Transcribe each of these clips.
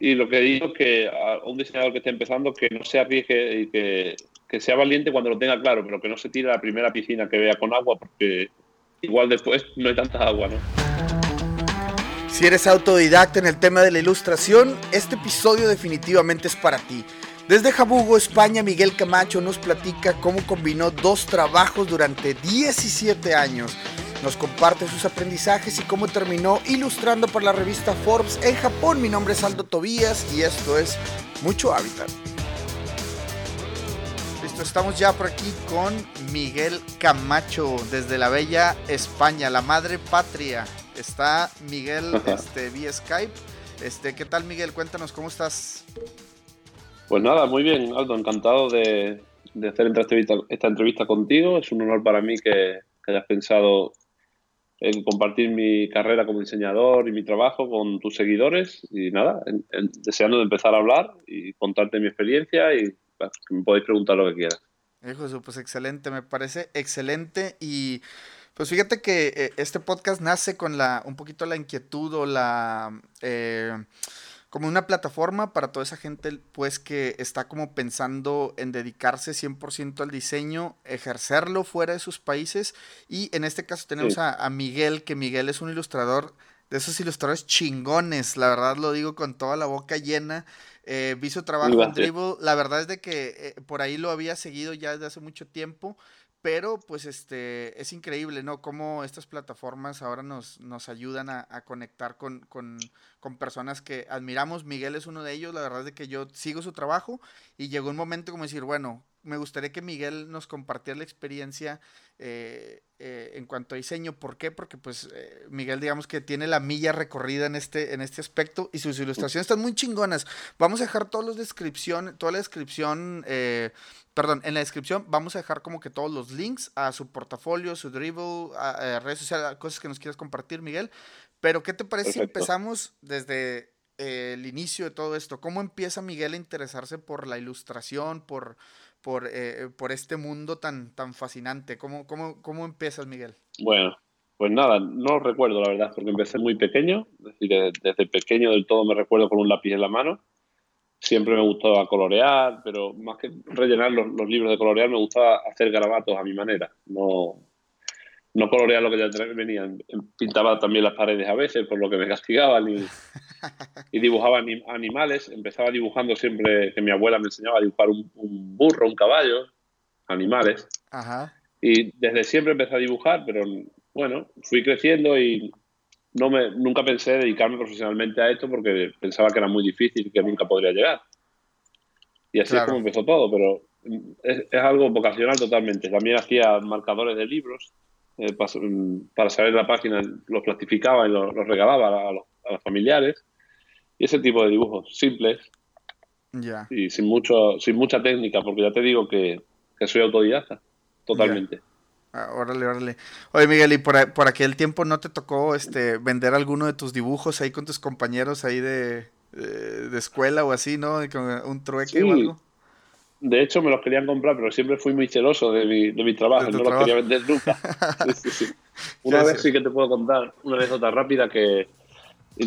y lo que digo es que a un diseñador que esté empezando que no se arriesgue y que, que sea valiente cuando lo tenga claro, pero que no se tire a la primera piscina que vea con agua porque igual después no hay tanta agua. Si eres autodidacta en el tema de la ilustración, este episodio definitivamente es para ti. Desde Jabugo, España, Miguel Camacho nos platica cómo combinó dos trabajos durante 17 años. Nos comparte sus aprendizajes y cómo terminó ilustrando para la revista Forbes en Japón. Mi nombre es Aldo Tobías y esto es Mucho Hábitat. Listo, estamos ya por aquí con Miguel Camacho desde la bella España, la madre patria. Está Miguel este, vía Skype. Este, ¿Qué tal Miguel? Cuéntanos, ¿cómo estás? Pues nada, muy bien, Aldo, encantado de, hacer esta entrevista, esta entrevista, contigo. Es un honor para mí que, hayas pensado en compartir mi carrera como diseñador y mi trabajo con tus seguidores. Y nada, deseando de empezar a hablar y contarte mi experiencia y me podéis preguntar lo que quieras. Hijo, pues excelente, me parece excelente y pues fíjate que eh, este podcast nace con la un poquito la inquietud o la eh, como una plataforma para toda esa gente pues que está como pensando en dedicarse 100% al diseño, ejercerlo fuera de sus países y en este caso tenemos a, Miguel, que Miguel es un ilustrador de esos ilustradores chingones, la verdad lo digo con toda la boca llena. Eh, vi su trabajo en Dribble, la verdad es de que eh, por ahí lo había seguido ya desde hace mucho tiempo pero pues este es increíble, ¿no? Cómo estas plataformas ahora nos, nos ayudan a, conectar con, con, con, personas que admiramos. Miguel es uno de ellos, la verdad es que yo sigo su trabajo y llegó un momento como decir, bueno, me gustaría que Miguel nos compartiera la experiencia eh, eh, en cuanto a diseño. ¿Por qué? Porque pues eh, Miguel digamos que tiene la milla recorrida en este, en este aspecto y sus ilustraciones están muy chingonas. Vamos a dejar todas las descripciones, toda la descripción, perdón, en la descripción vamos a dejar como que todos los links a su portafolio, su dribble, a, redes sociales, cosas que nos quieras compartir, Miguel. Pero ¿qué te parece si empezamos desde el inicio de todo esto? ¿Cómo empieza Miguel a interesarse por la ilustración, por por, eh, por este mundo tan, tan fascinante. ¿Cómo, cómo, ¿Cómo empiezas, Miguel? Bueno, pues nada, no recuerdo la verdad, porque empecé muy pequeño, es decir, desde, pequeño del todo me recuerdo con un lápiz en la mano. Siempre me gustaba colorear, pero más que rellenar los, los libros de colorear, me gustaba hacer garabatos a mi manera. No, no colorear lo que ya venían. Pintaba también las paredes a veces, por lo que me castigaban y, y dibujaba animales. Empezaba dibujando siempre que mi abuela me enseñaba a dibujar un, burro, un caballo, animales. Y desde siempre empecé a dibujar, pero bueno, fui creciendo y no me, nunca pensé dedicarme profesionalmente a esto porque pensaba que era muy difícil y que nunca podría llegar. Y así es como empezó todo, pero es, es algo vocacional totalmente. También hacía marcadores de libros eh, para, saber la página, los clasificaba y los, regalaba a los, familiares. Y ese tipo de dibujos simples y sin, mucho, sin mucha técnica, porque ya te digo que, soy autodidacta, totalmente. Ah, órale, órale. Oye, Miguel, ¿y por, por aquel tiempo no te tocó este vender alguno de tus dibujos ahí con tus compañeros ahí de, de, escuela o así, ¿no? Con un trueque o algo. De hecho, me los querían comprar, pero siempre fui muy celoso de mi, de mi trabajo, no los quería vender nunca. Una vez sí que te puedo contar, una anécdota rápida que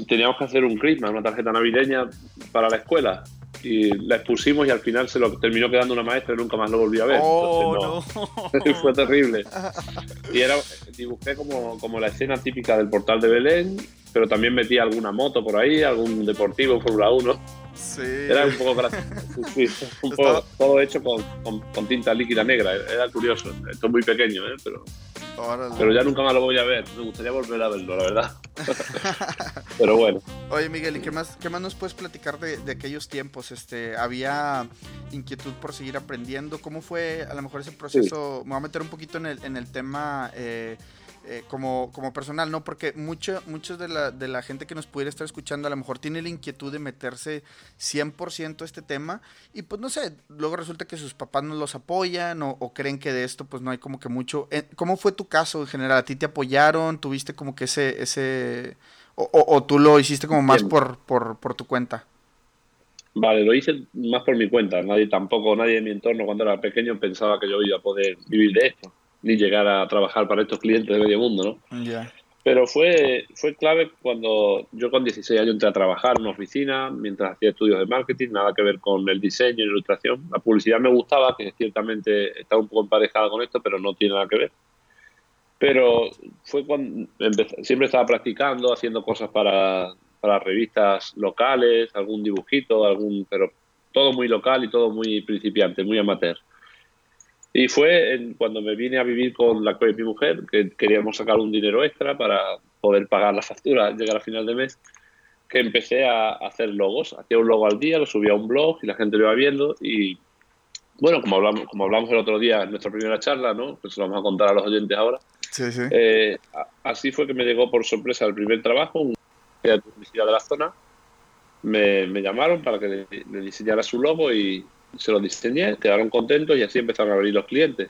teníamos que hacer un Christmas, una tarjeta navideña para la escuela y la expusimos y al final se lo terminó quedando una maestra y nunca más lo volví a ver. Oh, Fue terrible. Y era, dibujé como, como la escena típica del portal de Belén, pero también metí alguna moto por ahí, algún deportivo, Fórmula 1 era un poco gracioso. un poco, todo hecho con, con, tinta líquida negra. Era curioso. Esto es muy pequeño, ¿eh? pero, pero ya nunca más lo voy a ver. Me gustaría volver a verlo, la verdad. pero bueno. Oye, Miguel, ¿y qué más, qué más nos puedes platicar de, de, aquellos tiempos? Este, ¿Había inquietud por seguir aprendiendo? ¿Cómo fue a lo mejor ese proceso? Me voy a meter un poquito en el, en el tema. Eh, eh, como, como personal, ¿no? Porque mucho, muchos de la, de la gente que nos pudiera estar escuchando a lo mejor tiene la inquietud de meterse 100% a este tema y pues no sé, luego resulta que sus papás no los apoyan o, creen que de esto pues no hay como que mucho. Eh, ¿Cómo fue tu caso en general? ¿A ti te apoyaron? ¿Tuviste como que ese... ese o, o, tú lo hiciste como más por, por, por tu cuenta? Vale, lo hice más por mi cuenta. Nadie tampoco, nadie de mi entorno cuando era pequeño pensaba que yo iba a poder vivir de esto ni llegar a trabajar para estos clientes de medio mundo, ¿no? Pero fue, fue clave cuando yo con 16 años entré a trabajar en una oficina mientras hacía estudios de marketing, nada que ver con el diseño y la ilustración. La publicidad me gustaba, que ciertamente estaba un poco emparejada con esto, pero no tiene nada que ver. Pero fue cuando siempre estaba practicando, haciendo cosas para, para revistas locales, algún dibujito, algún, pero todo muy local y todo muy principiante, muy amateur. Y fue cuando me vine a vivir con la mi mujer, que queríamos sacar un dinero extra para poder pagar la factura, llegar a final de mes, que empecé a hacer logos. Hacía un logo al día, lo subía a un blog y la gente lo iba viendo. Y bueno, como hablamos, como hablamos el otro día en nuestra primera charla, ¿no? Pues lo vamos a contar a los oyentes ahora. Sí, sí. Eh, así fue que me llegó por sorpresa el primer trabajo, un de publicidad de la zona. Me, me llamaron para que le diseñara su logo y se lo diseñé, quedaron contentos y así empezaron a venir los clientes.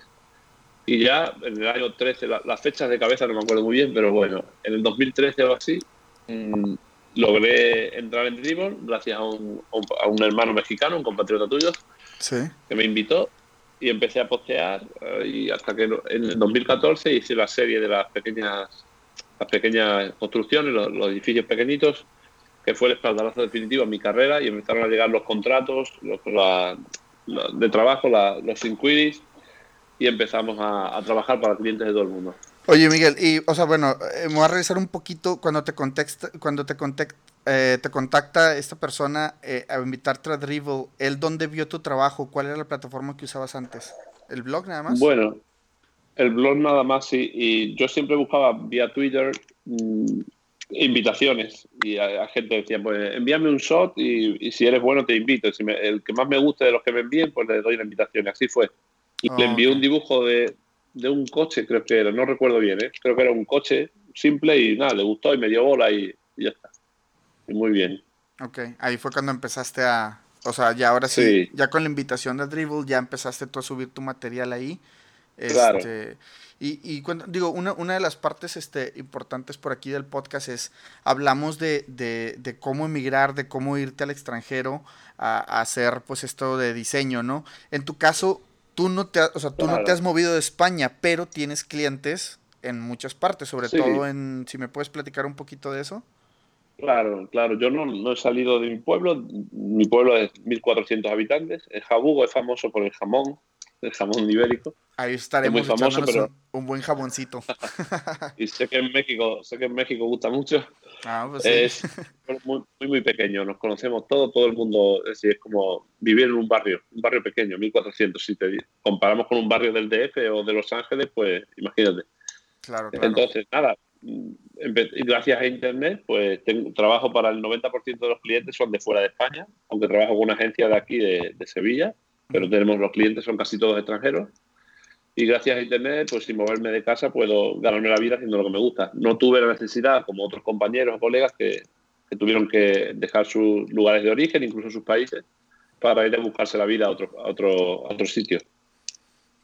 Y ya en el año 13, las fechas de cabeza no me acuerdo muy bien, pero bueno, en el 2013 o así, mm, logré entrar en Dribble gracias a un, a un, hermano mexicano, un compatriota tuyo, que me invitó y empecé a postear eh, y hasta que en el 2014 hice la serie de las pequeñas las pequeñas construcciones, los, los edificios pequeñitos que fue el espaldarazo definitivo en mi carrera y empezaron a llegar los contratos los, de trabajo, los inquiries y empezamos a, trabajar para clientes de todo el mundo. Oye Miguel, y o sea, bueno, eh, me voy a revisar un poquito cuando te contexta, cuando te eh, te contacta esta persona eh, a invitarte a Dribble, ¿él dónde vio tu trabajo? ¿Cuál era la plataforma que usabas antes? ¿El blog nada más? Bueno, el blog nada más, sí. Y yo siempre buscaba vía Twitter mm, invitaciones y a, gente decía, pues envíame un shot y, si eres bueno te invito. Si el que más me guste de los que me envíen, pues le doy la invitación. Así fue. Y le envié un dibujo de, de, un coche, creo que era, no recuerdo bien, ¿eh? creo que era un coche simple y nada, le gustó y me dio bola y, ya está. Y muy bien. Ok, ahí fue cuando empezaste a, o sea, ya ahora sí, ya con la invitación de Dribble ya empezaste tú a subir tu material ahí. Claro. Este, y, y cuando, digo, una, una, de las partes este, importantes por aquí del podcast es, hablamos de, de, de cómo emigrar, de cómo irte al extranjero a, hacer pues esto de diseño, ¿no? En tu caso, tú no te, o sea, tú no te has movido de España, pero tienes clientes en muchas partes, sobre todo en, si me puedes platicar un poquito de eso. Claro, claro. Yo no, no, he salido de mi pueblo. Mi pueblo es 1.400 habitantes. El Jabugo es famoso por el jamón, el jamón ibérico. Ahí estaremos muy famoso, pero... un, buen jaboncito. y sé que en México, sé que en México gusta mucho. Ah, pues es muy, muy, pequeño, nos conocemos todos, todo el mundo, es, es como vivir en un barrio, un barrio pequeño, 1400. Si te comparamos con un barrio del DF o de Los Ángeles, pues imagínate. Claro, claro. Entonces, nada, gracias a Internet, pues tengo, trabajo para el 90% de los clientes son de fuera de España, aunque trabajo con una agencia de aquí, de, de Sevilla, pero tenemos los clientes, son casi todos extranjeros y gracias a Internet, pues sin moverme de casa puedo ganarme la vida haciendo lo que me gusta. No tuve la necesidad, como otros compañeros o colegas, que, tuvieron que dejar sus lugares de origen, incluso sus países, para ir a buscarse la vida a otro, a otro, otro sitio.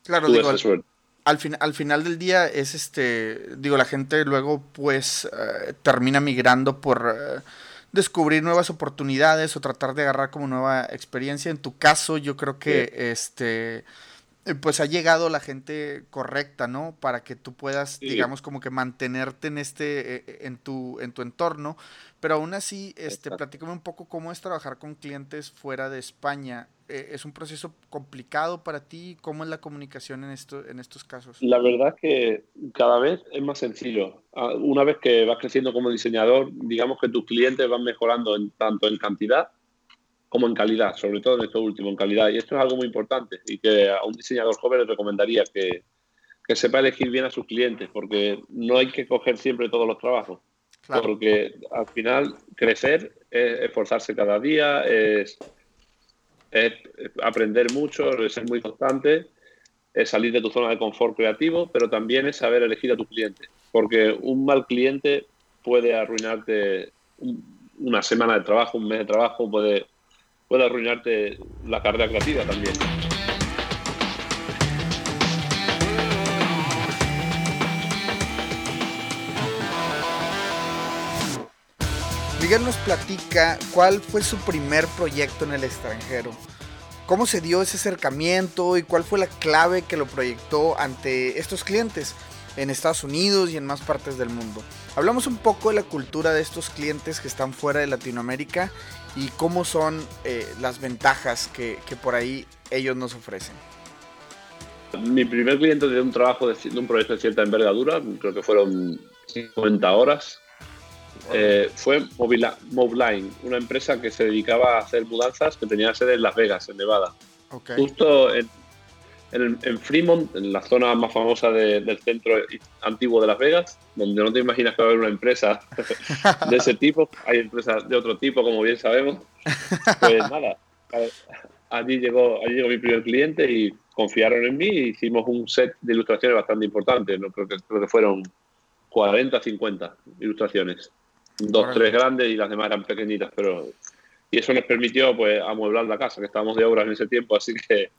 Claro, digo, al, fin, al final del día es este, digo, la gente luego pues eh, termina migrando por... Eh, descubrir nuevas oportunidades o tratar de agarrar como nueva experiencia. En tu caso, yo creo que este eh, pues ha llegado la gente correcta, ¿no? Para que tú puedas, digamos, como que mantenerte en este, eh, eh, en tu, en tu entorno. Pero aún así, este, platícame un poco cómo es trabajar con clientes fuera de España. ¿Es un proceso complicado para ti? ¿Cómo es la comunicación en, esto, en estos casos? La verdad es que cada vez es más sencillo. Ah, una vez que vas creciendo como diseñador, digamos que tus clientes van mejorando en, tanto en cantidad como en calidad, sobre todo en esto último, en calidad. Y esto es algo muy importante y que a un diseñador joven le recomendaría que, que sepa elegir bien a sus clientes, porque no hay que coger siempre todos los trabajos. Porque al final crecer es esforzarse cada día, es, es aprender mucho, ser muy constante, es salir de tu zona de confort creativo, pero también es saber elegir a tu cliente. Porque un mal cliente puede arruinarte una semana de trabajo, un mes de trabajo, puede puede arruinarte la carrera creativa también. Miguel nos platica cuál fue su primer proyecto en el extranjero. ¿Cómo se dio ese acercamiento y cuál fue la clave que lo proyectó ante estos clientes en Estados Unidos y en más partes del mundo? hablamos un poco de la cultura de estos clientes que están fuera de Latinoamérica y cómo son eh, las ventajas que, por ahí ellos nos ofrecen. Mi primer cliente de un trabajo de, un proyecto de cierta envergadura, creo que fueron 50 horas, eh, fue Moveline, una empresa que se dedicaba a hacer mudanzas que tenía sede en Las Vegas, en Nevada. Justo en, en, Fremont, en la zona más famosa del centro antiguo de Las Vegas, donde no te imaginas que va a haber una empresa de ese tipo, hay empresas de otro tipo, como bien sabemos. Pues nada, allí llegó, allí llegó mi primer cliente y confiaron en mí y hicimos un set de ilustraciones bastante importante, ¿no? creo, que, creo que fueron 40, 50 ilustraciones. Dos, tres grandes y las demás eran pequeñitas, pero... Y eso nos permitió pues amueblar la casa, que estábamos de obras en ese tiempo, así que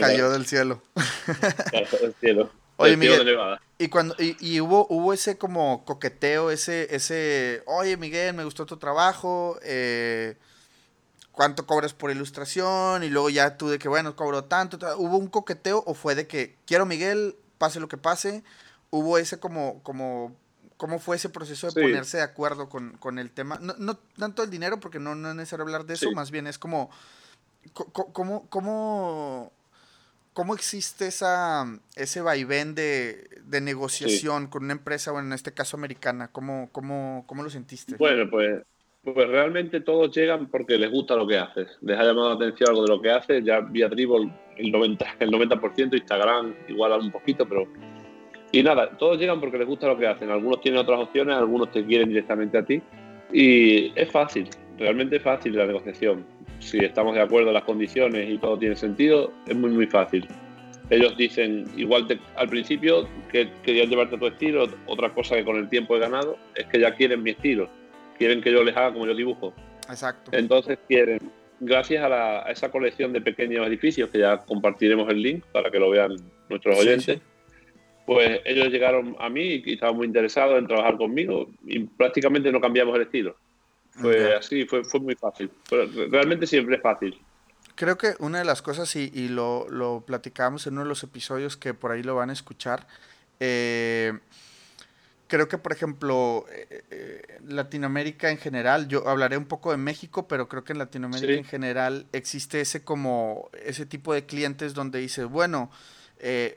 Cayó del cielo. Cayó del cielo. Oye, Miguel, y cuando y, hubo hubo ese como coqueteo, ese ese, oye Miguel, me gustó tu trabajo, eh, cuánto cobras por ilustración y luego ya tú de que bueno cobro tanto, hubo un coqueteo o fue de que quiero Miguel, pase lo que pase, hubo ese como como cómo fue ese proceso de ponerse de acuerdo con, el tema, no, no, tanto el dinero porque no, no es necesario hablar de eso, más bien es como cómo, cómo ¿Cómo existe esa, ese vaivén de, de negociación con una empresa, bueno, en este caso americana? ¿Cómo, cómo, cómo lo sentiste? Bueno, pues, pues realmente todos llegan porque les gusta lo que haces. Les ha llamado la atención algo de lo que haces. Ya vía Dribble el 90%, el 90% Instagram igual un poquito, pero... Y nada, todos llegan porque les gusta lo que hacen. Algunos tienen otras opciones, algunos te quieren directamente a ti. Y es fácil, realmente es fácil la negociación si estamos de acuerdo en las condiciones y todo tiene sentido, es muy, muy fácil. Ellos dicen, igual al principio, que querían llevarte tu estilo, otra cosa que con el tiempo he ganado, es que ya quieren mi estilo, quieren que yo les haga como yo dibujo. Exacto. Entonces quieren, gracias a, esa colección de pequeños edificios, que ya compartiremos el link para que lo vean nuestros oyentes, pues ellos llegaron a mí y estaban muy interesados en trabajar conmigo y prácticamente no cambiamos el estilo. Fue así, fue, fue muy fácil. realmente siempre es fácil. Creo que una de las cosas, y, y lo, lo, platicamos en uno de los episodios que por ahí lo van a escuchar, eh, creo que, por ejemplo, eh, eh, Latinoamérica en general, yo hablaré un poco de México, pero creo que en Latinoamérica en general existe ese como, ese tipo de clientes donde dices, bueno,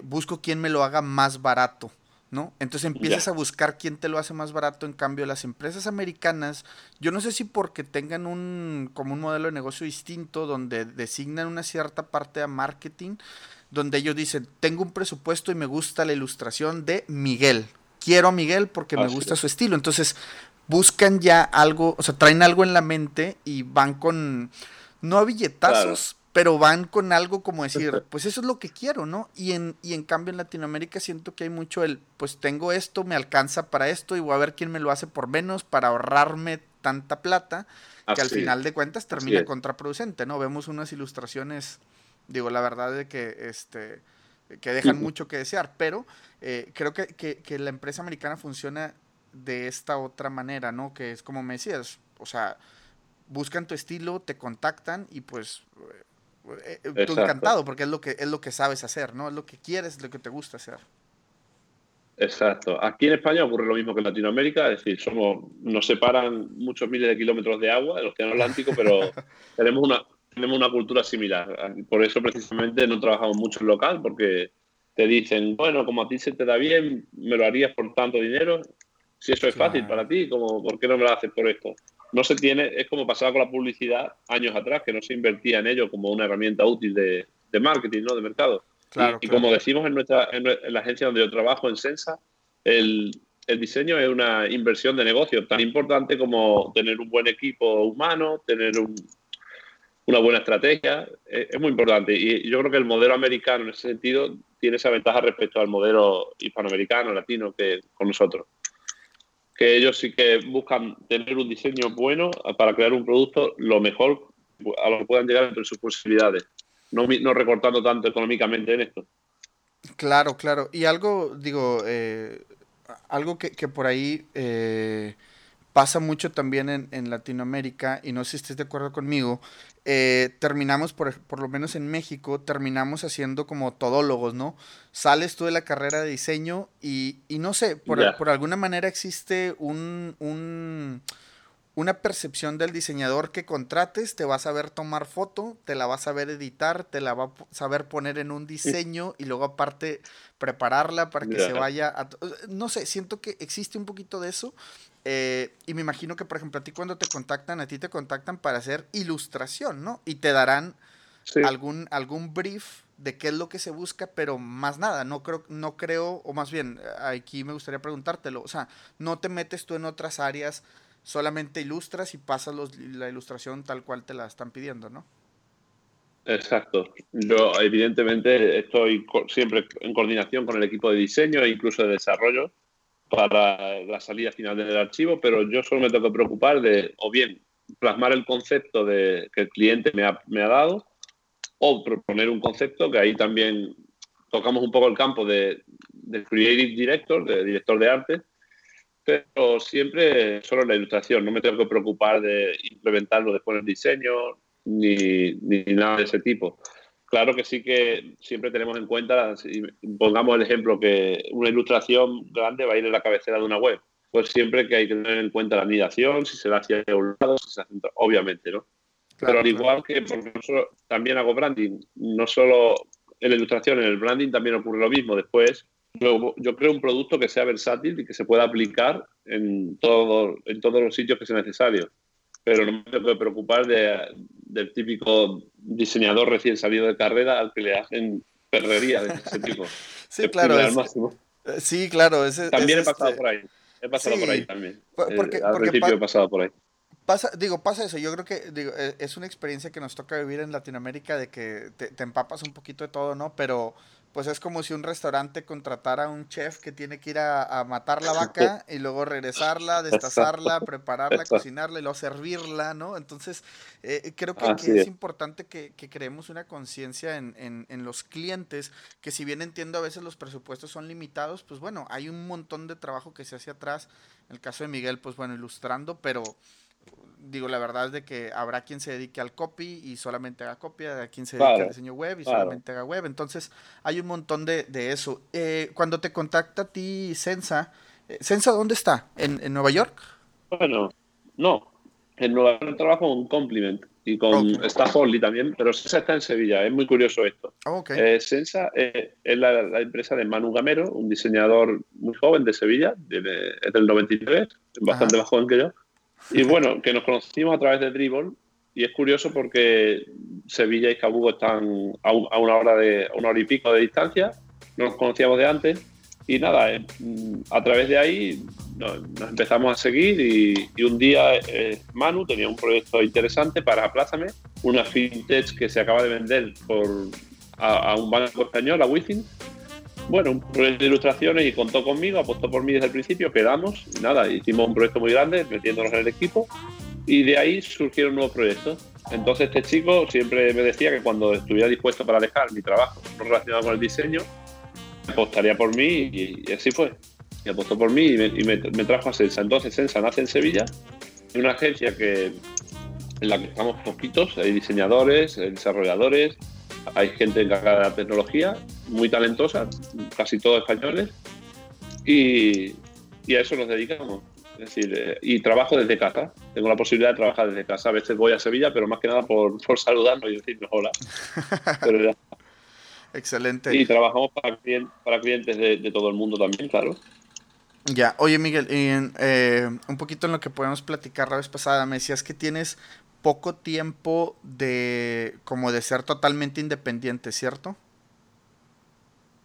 busco quien me lo haga más barato. ¿no? Entonces empiezas a buscar quién te lo hace más barato. En cambio, las empresas americanas, yo no sé si porque tengan un, como un modelo de negocio distinto, donde designan una cierta parte a marketing, donde ellos dicen, tengo un presupuesto y me gusta la ilustración de Miguel. Quiero a Miguel porque me gusta su estilo. Entonces, buscan ya algo, o sea, traen algo en la mente y van con, no a billetazos, pero van con algo como decir, pues eso es lo que quiero, ¿no? Y en, y en cambio en Latinoamérica siento que hay mucho el, pues tengo esto, me alcanza para esto y voy a ver quién me lo hace por menos para ahorrarme tanta plata, que al final de cuentas termina contraproducente, ¿no? Vemos unas ilustraciones, digo, la verdad de que, este, que dejan mucho que desear, pero eh, creo que, que, que la empresa americana funciona de esta otra manera, ¿no? Que es como me decías, o sea, buscan tu estilo, te contactan y pues eh, eh, tú encantado porque es lo que es lo que sabes hacer, ¿no? Es lo que quieres, es lo que te gusta hacer. Exacto. Aquí en España ocurre lo mismo que en Latinoamérica, es decir, somos, nos separan muchos miles de kilómetros de agua del Océano Atlántico, pero tenemos una, tenemos una cultura similar. Por eso precisamente no trabajamos mucho en local, porque te dicen, bueno, como a ti se te da bien, me lo harías por tanto dinero. Si eso es fácil para ti, como, ¿por qué no me lo haces por esto? No se tiene, es como pasaba con la publicidad años atrás, que no se invertía en ello como una herramienta útil de, marketing, ¿no? De mercado. y, como decimos en, nuestra, en, la agencia donde yo trabajo, en Sensa, el, diseño es una inversión de negocio tan importante como tener un buen equipo humano, tener una buena estrategia, es, es, muy importante. Y yo creo que el modelo americano en ese sentido tiene esa ventaja respecto al modelo hispanoamericano, latino, que con nosotros que ellos sí que buscan tener un diseño bueno para crear un producto lo mejor a lo que puedan llegar entre sus posibilidades, no, no recortando tanto económicamente en esto. Claro, claro. Y algo, digo, eh, algo que, por ahí eh, pasa mucho también en, Latinoamérica, y no sé si estés de acuerdo conmigo, eh, terminamos, por, por, lo menos en México, terminamos haciendo como todólogos, ¿no? Sales tú de la carrera de diseño y, y no sé, por, por alguna manera existe un, un una percepción del diseñador que contrates, te va a saber tomar foto, te la va a saber editar, te la va a saber poner en un diseño y luego aparte prepararla para que se vaya a... No sé, siento que existe un poquito de eso eh, y me imagino que, por ejemplo, a ti cuando te contactan, a ti te contactan para hacer ilustración, ¿no? Y te darán algún, algún brief de qué es lo que se busca, pero más nada, no creo, no creo, o más bien, aquí me gustaría preguntártelo, o sea, no te metes tú en otras áreas solamente ilustras y pasas la ilustración tal cual te la están pidiendo, ¿no? Exacto. Yo evidentemente estoy siempre en coordinación con el equipo de diseño e incluso de desarrollo para la salida final del archivo, pero yo solo me tengo que preocupar de o bien plasmar el concepto de, que el cliente me ha, me ha dado o proponer un concepto que ahí también tocamos un poco el campo de, de creative director, de director de arte, pero siempre solo la ilustración. No me tengo que preocupar de implementarlo después en el diseño ni, ni, nada de ese tipo. Claro que sí que siempre tenemos en cuenta, si pongamos el ejemplo que una ilustración grande va a ir en la cabecera de una web, pues siempre que hay que tener en cuenta la anidación, si se da hacia un lado, si se hace obviamente, ¿no? Pero al igual que porque también hago branding, no solo en la ilustración, en el branding también ocurre lo mismo. Después yo, creo un producto que sea versátil y que se pueda aplicar en, todo, en todos los sitios que sea necesario. Pero no me tengo que preocupar de, del típico diseñador recién salido de carrera al que le hacen perrería de ese tipo. sí, claro. Eh, sí, claro. también he pasado este por ahí. He pasado por ahí también. Porque, al principio he pasado por ahí. Pasa, digo, pasa eso. Yo creo que digo, e, es una experiencia que nos toca vivir en Latinoamérica de que te, te, empapas un poquito de todo, ¿no? Pero pues es como si un restaurante contratara a un chef que tiene que ir a, matar la vaca y luego regresarla, destazarla, prepararla, cocinarla y luego servirla, ¿no? Entonces, eh, creo que, es. importante que, creemos una conciencia en, en, los clientes, que si bien entiendo a veces los presupuestos son limitados, pues bueno, hay un montón de trabajo que se hace atrás. En el caso de Miguel, pues bueno, ilustrando, pero digo, la verdad es de que habrá quien se dedique al copy y solamente haga copia, habrá quien se dedique al diseño web y solamente haga web. Entonces, hay un montón de, eso. Eh, cuando te contacta a ti Sensa, eh, ¿Sensa dónde está? ¿En, Nueva York? Bueno, no. En Nueva York trabajo con Compliment y con Staff Only también, pero Sensa está en Sevilla. Es muy curioso esto. Oh, eh, Sensa es la, empresa de Manu Gamero, un diseñador muy joven de Sevilla, es del 93, bastante más joven que yo y bueno, que nos conocimos a través de Dribble y es curioso porque Sevilla y Cabugo están a, una hora de una hora y pico de distancia, nos conocíamos de antes y nada, eh, a través de ahí nos, empezamos a seguir y, un día eh, Manu tenía un proyecto interesante para Aplázame, una fintech que se acaba de vender por a, un banco español, a Within, bueno, un proyecto de ilustraciones y contó conmigo, apostó por mí desde el principio, quedamos y nada, hicimos un proyecto muy grande metiéndonos en el equipo y de ahí surgieron nuevos proyectos. Entonces este chico siempre me decía que cuando estuviera dispuesto para dejar mi trabajo no relacionado con el diseño, apostaría por mí y, así fue. Y apostó por mí y, me, trajo a Sensa. Entonces Sensa nace en Sevilla, en una agencia que, en la que estamos poquitos, hay diseñadores, desarrolladores, hay gente encargada de la tecnología, muy talentosa, casi todos españoles, y, a eso nos dedicamos. Es decir, eh, y trabajo desde casa. Tengo la posibilidad de trabajar desde casa. A veces voy a Sevilla, pero más que nada por, por saludarnos y decirnos hola. Excelente. Y trabajamos para, para clientes de, todo el mundo también, claro. Ya, oye Miguel, eh, un poquito en lo que podemos platicar la vez pasada, me decías que tienes poco tiempo de como de ser totalmente independiente, ¿cierto?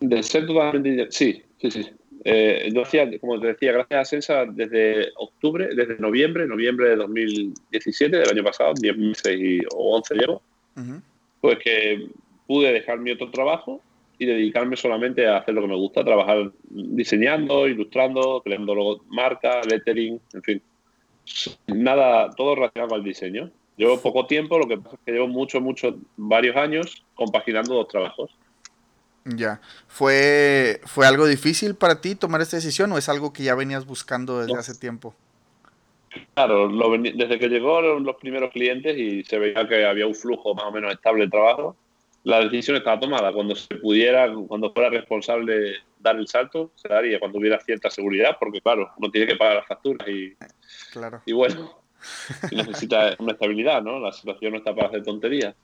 De ser totalmente independiente, sí, sí, sí. Eh, yo hacía, como te decía, gracias a Sensa desde octubre, desde noviembre, noviembre de 2017, del año pasado, 10 meses y, o 11 llevo, pues que pude dejar mi otro trabajo y dedicarme solamente a hacer lo que me gusta, trabajar diseñando, ilustrando, creando marcas, lettering, en fin. Nada, todo relacionado al diseño. Llevo poco tiempo, lo que pasa es que llevo mucho, mucho, varios años compaginando dos trabajos. Ya. ¿Fue, ¿Fue algo difícil para ti tomar esta decisión o es algo que ya venías buscando desde hace tiempo? Claro, desde que llegaron los primeros clientes y se veía que había un flujo más o menos estable de trabajo, la decisión estaba tomada. Cuando se pudiera, cuando fuera responsable dar el salto, se daría cuando hubiera cierta seguridad, porque claro, uno tiene que pagar las facturas y, claro. y bueno, necesita una estabilidad, ¿no? La situación no está para hacer tonterías.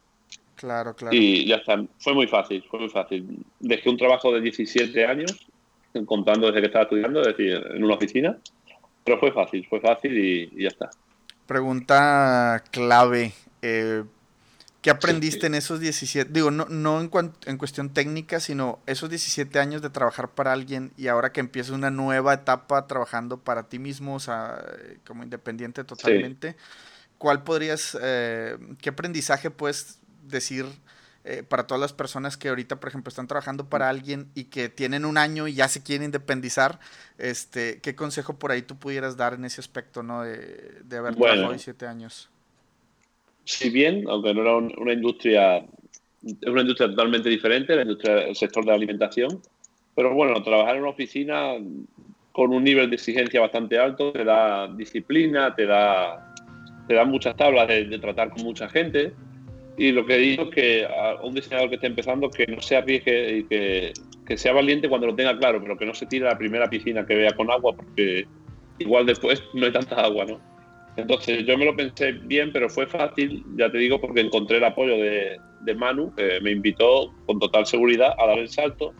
Claro, claro. Y ya está, fue muy fácil, fue muy fácil. Dejé un trabajo de 17 años, contando desde que estaba estudiando, es decir, en una oficina, pero fue fácil, fue fácil y, ya está. Pregunta clave. Eh, ¿Qué aprendiste en esos 17? Digo, no, no en, en, cuestión técnica, sino esos 17 años de trabajar para alguien y ahora que empieza una nueva etapa trabajando para ti mismo, o sea, como independiente totalmente. ¿Cuál podrías, eh, qué aprendizaje puedes decir eh, para todas las personas que ahorita, por ejemplo, están trabajando para alguien y que tienen un año y ya se quieren independizar? Este, ¿Qué consejo por ahí tú pudieras dar en ese aspecto, ¿no? De, de haber trabajado 17 años si bien, aunque no era una industria, es una industria totalmente diferente, la el sector de la alimentación, pero bueno, trabajar en una oficina con un nivel de exigencia bastante alto te da disciplina, te da, te da muchas tablas de, tratar con mucha gente. Y lo que digo es que a un diseñador que esté empezando, que no se arriesgue y que, que sea valiente cuando lo tenga claro, pero que no se tire a la primera piscina que vea con agua, porque igual después no hay tanta agua, ¿no? Entonces yo me lo pensé bien, pero fue fácil, ya te digo, porque encontré el apoyo de, de Manu, que me invitó con total seguridad a dar el salto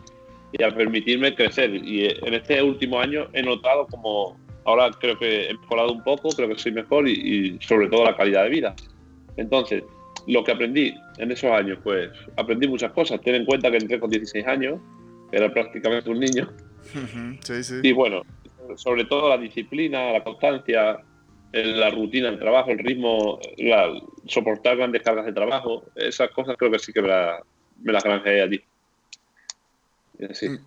y a permitirme crecer. Y en este último año he notado como ahora creo que he mejorado un poco, creo que soy mejor y, sobre todo la calidad de vida. Entonces, lo que aprendí en esos años, pues aprendí muchas cosas. Ten en cuenta que entré con 16 años, era prácticamente un niño. Sí, sí. Y bueno, sobre todo la disciplina, la constancia, la rutina del trabajo, el ritmo, soportar grandes cargas de trabajo, esas cosas creo que sí que me, las granjeé allí. Mm.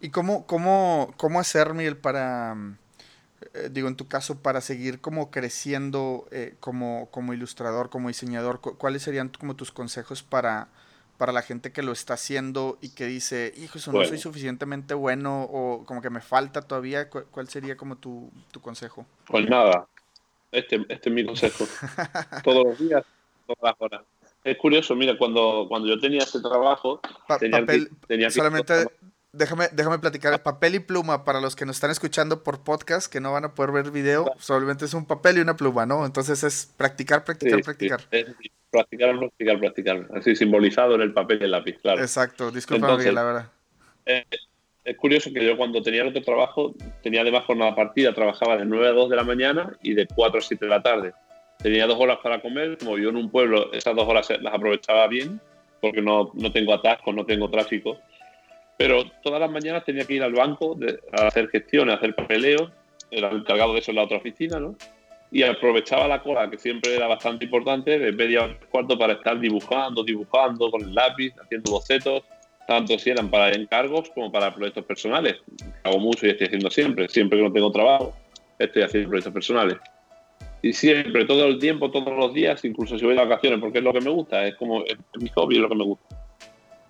¿Y cómo, cómo, cómo hacer, Miguel, para, eh, digo, en tu caso, para seguir como creciendo eh, como, como ilustrador, como diseñador? ¿Cuáles serían como tus consejos para, para la gente que lo está haciendo y que dice, hijo, eso no soy suficientemente bueno o como que me falta todavía? ¿Cuál sería como tu, tu consejo? Pues nada, este, este es mi consejo. Todos los días, todas las horas. Es curioso, mira, cuando, cuando yo tenía este trabajo, tenía, tenía solamente déjame, déjame platicar, papel y pluma para los que nos están escuchando por podcast, que no van a poder ver video, solamente es un papel y una pluma, ¿no? Entonces es practicar, practicar, practicar. Practicar, practicar, practicar. Así simbolizado en el papel y el lápiz, claro. Exacto, disculpa, la verdad. Eh, es curioso que yo cuando tenía otro trabajo, tenía además jornada partida, trabajaba de 9 a 2 de la mañana y de 4 a 7 de la tarde. Tenía dos horas para comer, como vivo en un pueblo, esas dos horas las aprovechaba bien, porque no, no tengo atascos, no tengo tráfico. Pero todas las mañanas tenía que ir al banco a hacer gestiones, a hacer papeleo, era el encargado de eso en la otra oficina, ¿no? Y aprovechaba la cola, que siempre era bastante importante, de media cuarto para estar dibujando, dibujando con el lápiz, haciendo bocetos, tanto si eran para encargos como para proyectos personales. Hago mucho y estoy haciendo siempre. Siempre que no tengo trabajo, estoy haciendo proyectos personales. Y siempre, todo el tiempo, todos los días, incluso si voy de vacaciones, porque es lo que me gusta, es como mi hobby, es lo que me gusta.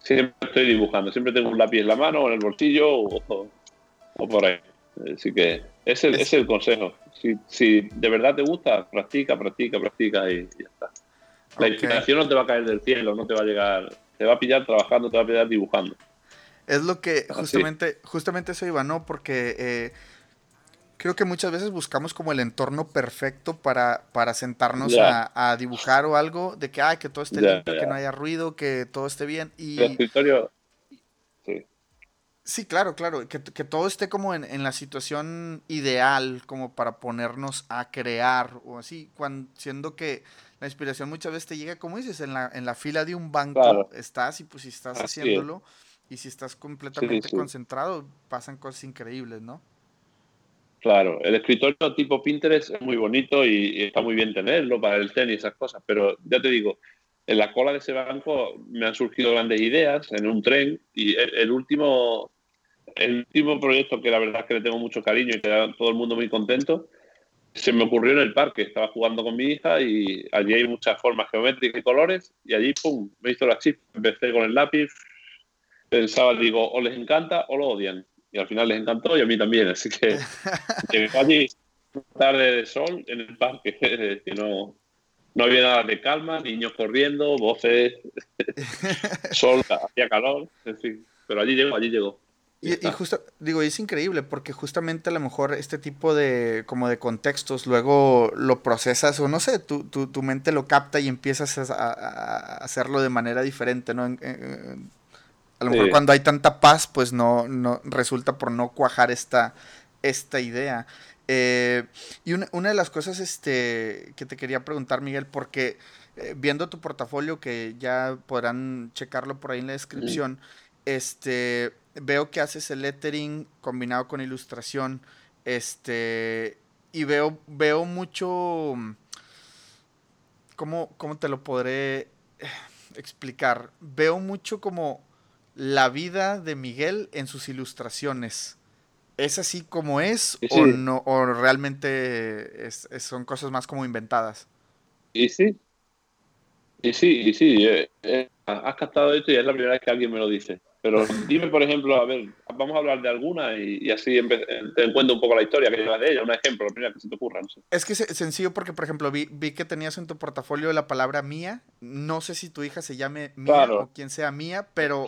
Siempre estoy dibujando, siempre tengo un lápiz en la mano, en el bolsillo o, por ahí. Así que ese, es el consejo. Si, si, de verdad te gusta, practica, practica, practica y, ya está. La inspiración no te va a caer del cielo, no te va a llegar te va a pillar trabajando, te va a pillar dibujando. Es lo que justamente, justamente eso iba, ¿no? Porque eh, creo que muchas veces buscamos como el entorno perfecto para, para sentarnos a, dibujar o algo, de que, ay, que todo esté limpio, que no haya ruido, que todo esté bien. Y... El escritorio. Sí, claro, claro, que, que todo esté como en, en, la situación ideal, como para ponernos a crear o así, cuando, siendo que la inspiración muchas veces te llega, como dices, en la, en la fila de un banco estás y pues si estás haciéndolo y si estás completamente concentrado, pasan cosas increíbles, ¿no? Claro, el escritorio tipo Pinterest es muy bonito y, está muy bien tenerlo para el tenis y esas cosas, pero ya te digo, en la cola de ese banco me han surgido grandes ideas en un tren y el, último el último proyecto que la verdad es que le tengo mucho cariño y queda todo el mundo muy contento se me ocurrió en el parque, estaba jugando con mi hija y allí hay muchas formas geométricas y colores y allí, ¡pum!, me hizo la chip, empecé con el lápiz, pensaba, digo, o les encanta o lo odian. Y al final les encantó y a mí también, así que allí tarde de sol en el parque, que no, no había nada de calma, niños corriendo, voces, sol, hacía calor, en fin. Pero allí llegó, allí llegó. Y, justo, digo, es increíble porque justamente a lo mejor este tipo de, como de contextos, luego lo procesas o no sé, tu, tu, tu mente lo capta y empiezas a, hacerlo de manera diferente, ¿no? a lo mejor cuando hay tanta paz, pues no, no resulta por no cuajar esta, esta idea. Eh, y una, una, de las cosas este, que te quería preguntar, Miguel, porque eh, viendo tu portafolio, que ya podrán checarlo por ahí en la descripción, este, veo que haces el lettering combinado con ilustración, este, y veo, veo mucho, ¿cómo, cómo te lo podré explicar? Veo mucho como la vida de Miguel en sus ilustraciones. ¿Es así como es o no o realmente son cosas más como inventadas? Y sí. Y sí, y sí. Eh, eh, has captado esto y es la primera vez que alguien me lo dice. Pero dime, por ejemplo, a ver, vamos a hablar de alguna y, así te encuentro un poco la historia que llevas de ella, un ejemplo, la primera que se te ocurra. Es que es sencillo porque, por ejemplo, vi, vi, que tenías en tu portafolio la palabra mía. No sé si tu hija se llame Mía o quien sea Mía, pero...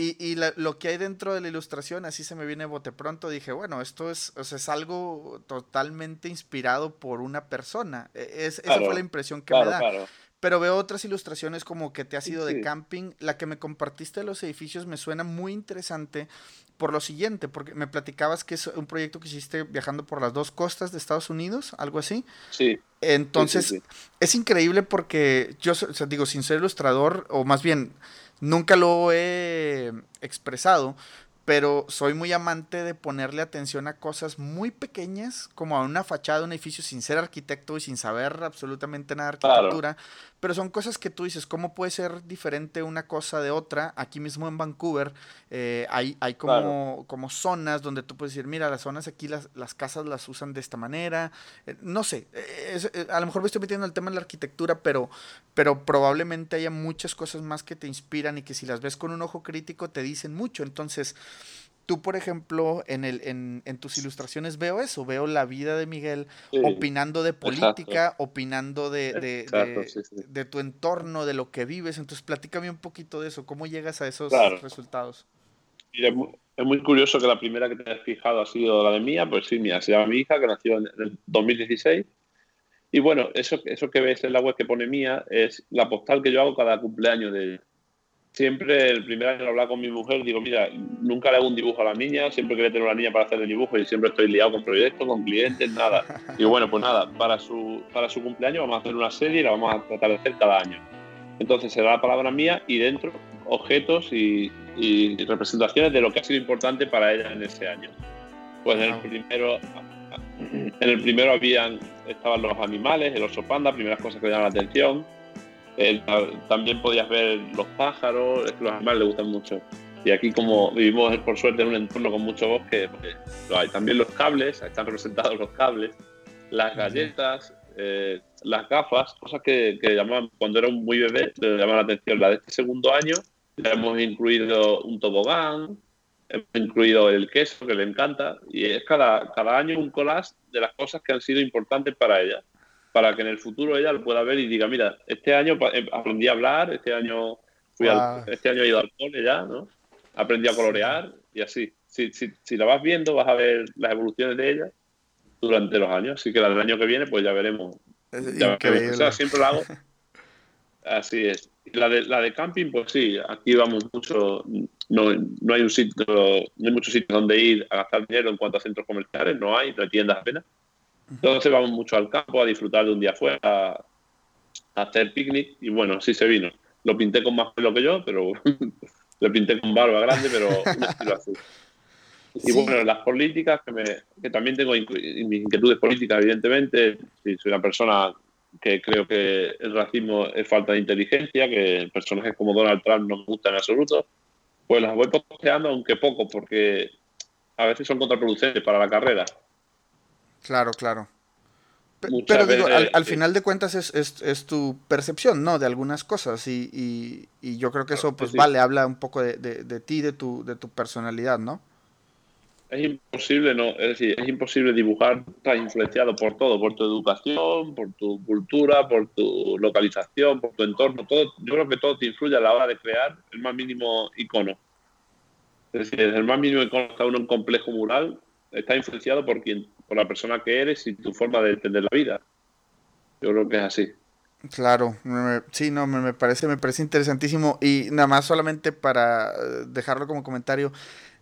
Y, y lo que hay dentro de la ilustración, así se me viene bote pronto, dije, bueno, esto es, o sea, es algo totalmente inspirado por una persona. E, es, esa fue la impresión que me da. Pero veo otras ilustraciones como que te has ido de camping. La que me compartiste de los edificios me suena muy interesante por lo siguiente, porque me platicabas que es un proyecto que hiciste viajando por las dos costas de Estados Unidos, algo así. Sí. Entonces, es increíble porque yo, digo, sin ser ilustrador, o más bien, nunca lo he expresado, pero soy muy amante de ponerle atención a cosas muy pequeñas, como a una fachada de un edificio sin ser arquitecto y sin saber absolutamente nada de arquitectura, pero son cosas que tú dices, ¿cómo puede ser diferente una cosa de otra? Aquí mismo en Vancouver eh, hay, hay como, como zonas donde tú puedes decir, mira, las zonas aquí, las, las casas las usan de esta manera, eh, no sé, eh, a lo mejor me estoy metiendo en el tema de la arquitectura, pero, pero probablemente haya muchas cosas más que te inspiran y que si las ves con un ojo crítico te dicen mucho, entonces tú, por ejemplo, en, el, en, en, tus ilustraciones veo eso, veo la vida de Miguel opinando de política, opinando de, de, de, tu entorno, de lo que vives. Entonces, platícame un poquito de eso, ¿cómo llegas a esos resultados? es, muy, curioso que la primera que te has fijado ha sido la de mía, pues sí, mía, se llama mi hija, que nació en el 2016. Y bueno, eso, eso que ves en la web que pone mía es la postal que yo hago cada cumpleaños de siempre el primer año hablaba con mi mujer, digo, mira, nunca le hago un dibujo a la niña, siempre quería tener una niña para hacer el dibujo y siempre estoy liado con proyectos, con clientes, nada. Digo, bueno, pues nada, para su, para su cumpleaños vamos a hacer una serie y la vamos a tratar de hacer cada año. Entonces será la palabra mía y dentro objetos y, representaciones de lo que ha sido importante para ella en ese año. Pues en el primero, en el primero habían, estaban los animales, el oso panda, primeras cosas que le llaman la atención también podías ver los pájaros, es que los animales le gustan mucho. Y aquí como vivimos por suerte en un entorno con mucho bosque, pues, hay. También los cables, están representados los cables, las galletas, eh, las gafas, cosas que, que, llamaban, cuando era un muy bebé, le llamaban la atención. La de este segundo año, le hemos incluido un tobogán, hemos incluido el queso, que le encanta, y es cada, cada año un collage de las cosas que han sido importantes para ella para que en el futuro ella lo pueda ver y diga, mira, este año eh, aprendí a hablar, este año fui este año he ido al cole ya, ¿no? Aprendí a colorear y así. Si, si, si, la vas viendo, vas a ver las evoluciones de ella durante los años. Así que la del año que viene, pues ya veremos. Ya O sea, siempre la hago. Así es. La de, la de camping, pues sí, aquí vamos mucho. No, no hay un sitio, no hay muchos sitios donde ir a gastar dinero en cuanto a centros comerciales, no hay, no hay tiendas apenas. Entonces vamos mucho al campo a disfrutar de un día afuera, a, hacer picnic y bueno, sí se vino. Lo pinté con más pelo que yo, pero lo pinté con barba grande, pero un estilo azul. Y bueno, las políticas, que, me, que también tengo mis inquietudes políticas, evidentemente. soy una persona que creo que el racismo es falta de inteligencia, que personajes como Donald Trump no me gustan en absoluto. Pues las voy posteando, aunque poco, porque a veces son contraproducentes para la carrera. Claro, claro. pero digo, al, final de cuentas es, es, tu percepción, ¿no? De algunas cosas y, y, yo creo que eso pues vale, habla un poco de, de, ti, de tu, de tu personalidad, ¿no? es imposible, no, es decir, es imposible dibujar, estás influenciado por todo, por tu educación, por tu cultura, por tu localización, por tu entorno, todo, yo creo que todo te influye a la hora de crear el más mínimo icono. Es decir, el más mínimo icono está uno en un complejo mural, está influenciado por quien, por la persona que eres y tu forma de entender la vida. Yo creo que es así. Claro, sí, no, me, parece, me parece interesantísimo. Y nada más solamente para eh, dejarlo como comentario,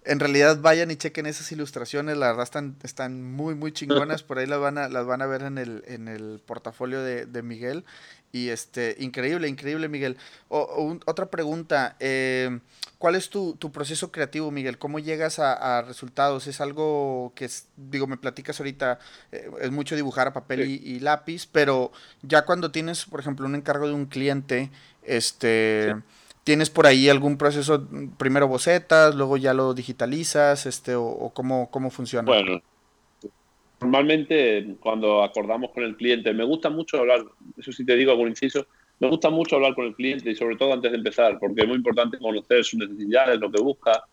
en realidad vayan y chequen esas ilustraciones, la verdad están, están muy, muy chingonas, por ahí las van a, las van a ver en el, en el portafolio de, Miguel. Y este, increíble, increíble, Miguel. otra pregunta, eh, ¿cuál es tu, proceso creativo, Miguel? ¿Cómo llegas a, resultados? ¿Es algo que, digo, me platicas ahorita, eh, es mucho dibujar a papel y, lápiz, pero ya cuando tienes, por ejemplo, un encargo de un cliente, este... ¿Tienes por ahí algún proceso, primero bocetas, luego ya lo digitalizas, este, o, cómo, cómo funciona? Bueno, normalmente cuando acordamos con el cliente, me gusta mucho hablar, eso sí te digo algún inciso, me gusta mucho hablar con el cliente y sobre todo antes de empezar, porque es muy importante conocer sus necesidades, lo que busca.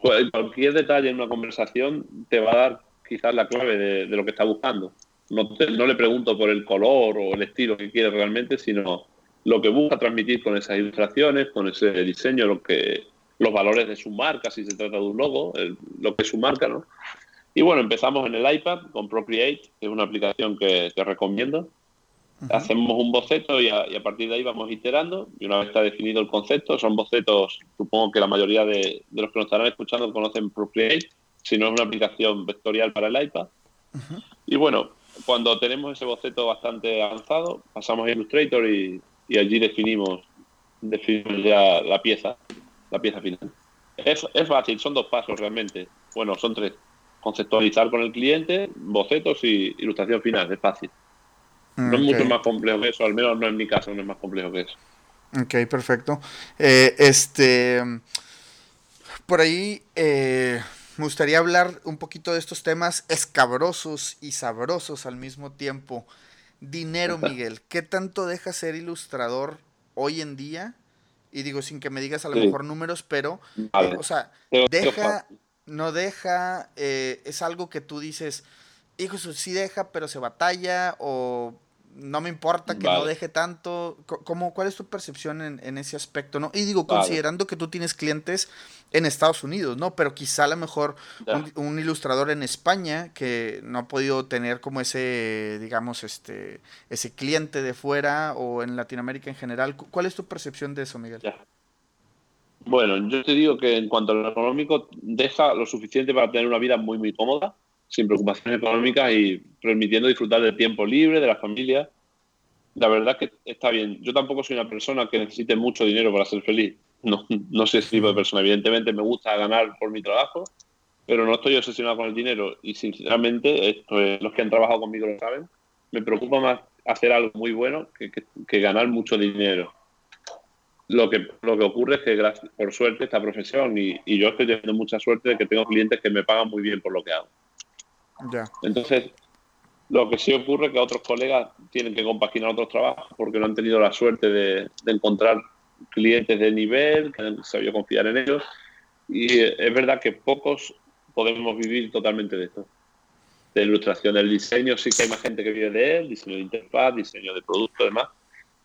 Cualquier detalle en una conversación te va a dar quizás la clave de, lo que está buscando. No, no le pregunto por el color o el estilo que quiere realmente, sino lo que busca transmitir con esas ilustraciones, con ese diseño, lo que, los valores de su marca, si se trata de un logo, lo que es su marca, ¿no? Y bueno, empezamos en el iPad con Procreate, que es una aplicación que te recomiendo. Hacemos un boceto y a, partir de ahí vamos iterando. Y una vez está definido el concepto, son bocetos, supongo que la mayoría de, los que nos estarán escuchando conocen Procreate, si no es una aplicación vectorial para el iPad. Y bueno, cuando tenemos ese boceto bastante avanzado, pasamos a Illustrator y, y allí definimos, definimos ya la pieza, la pieza final. Es, es fácil, son dos pasos realmente. Bueno, son tres. Conceptualizar con el cliente, bocetos y ilustración final, es fácil. No es mucho más complejo que eso, al menos no en mi caso, no es más complejo que eso. Ok, perfecto. Eh, este, por ahí eh, me gustaría hablar un poquito de estos temas escabrosos y sabrosos al mismo tiempo. Dinero, Miguel. ¿Qué tanto deja ser ilustrador hoy en día? Y digo, sin que me digas a lo mejor números, pero, eh, o sea, deja, no deja, eh, es algo que tú dices, hijo, sí deja, pero se batalla, o no me importa que no deje tanto. ¿Cómo, ¿Cuál es tu percepción en, ese aspecto? ¿no? Y digo, considerando que tú tienes clientes en Estados Unidos, ¿no? Pero quizá a lo mejor un, ilustrador en España que no ha podido tener como ese, digamos, este, ese cliente de fuera o en Latinoamérica en general. ¿Cuál es tu percepción de eso, Miguel? Bueno, yo te digo que en cuanto a lo económico, deja lo suficiente para tener una vida muy, muy cómoda sin preocupaciones económicas y permitiendo disfrutar del tiempo libre, de la familia. La verdad es que está bien. Yo tampoco soy una persona que necesite mucho dinero para ser feliz. No, no soy ese tipo de persona. Evidentemente me gusta ganar por mi trabajo, pero no estoy obsesionado con el dinero. Y sinceramente, esto los que han trabajado conmigo lo saben, me preocupa más hacer algo muy bueno que, que, ganar mucho dinero. Lo que, lo que ocurre es que, gracias, por suerte, esta profesión, y, y yo estoy teniendo mucha suerte de que tengo clientes que me pagan muy bien por lo que hago. Entonces, lo que sí ocurre es que otros colegas tienen que compaginar otros trabajos porque no han tenido la suerte de, encontrar clientes de nivel, que han sabido confiar en ellos. Y es verdad que pocos podemos vivir totalmente de esto. De ilustración, del diseño, sí que hay más gente que vive de él, diseño de interfaz, diseño de producto, demás.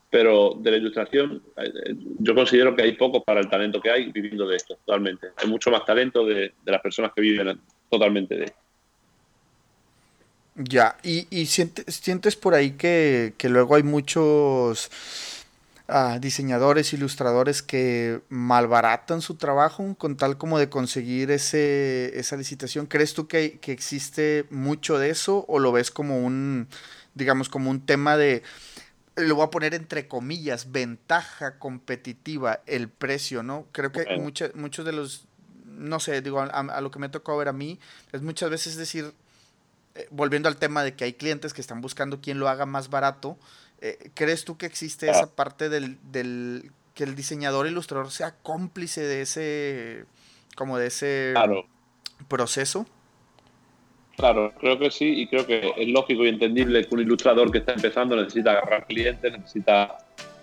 Pero de la ilustración, eh, yo considero que hay pocos para el talento que hay viviendo de esto, totalmente. Hay mucho más talento de, de las personas que viven totalmente de esto. Ya, y, y sientes, sientes por ahí que, luego hay muchos diseñadores, ilustradores que malbaratan su trabajo con tal como de conseguir ese, esa licitación. ¿Crees tú que, que existe mucho de eso o lo ves como un, digamos, como un tema de, lo voy a poner entre comillas, ventaja competitiva, el precio, ¿no? Creo que muchos de los, no sé, digo, a, a, lo que me tocó ver a mí, es muchas veces decir, eh, volviendo al tema de que hay clientes que están buscando quién lo haga más barato, eh, ¿crees tú que existe esa parte del, del, que el diseñador ilustrador sea cómplice de ese, como de ese proceso? Claro, creo que sí y creo que es lógico y entendible que un ilustrador que está empezando necesita agarrar clientes, necesita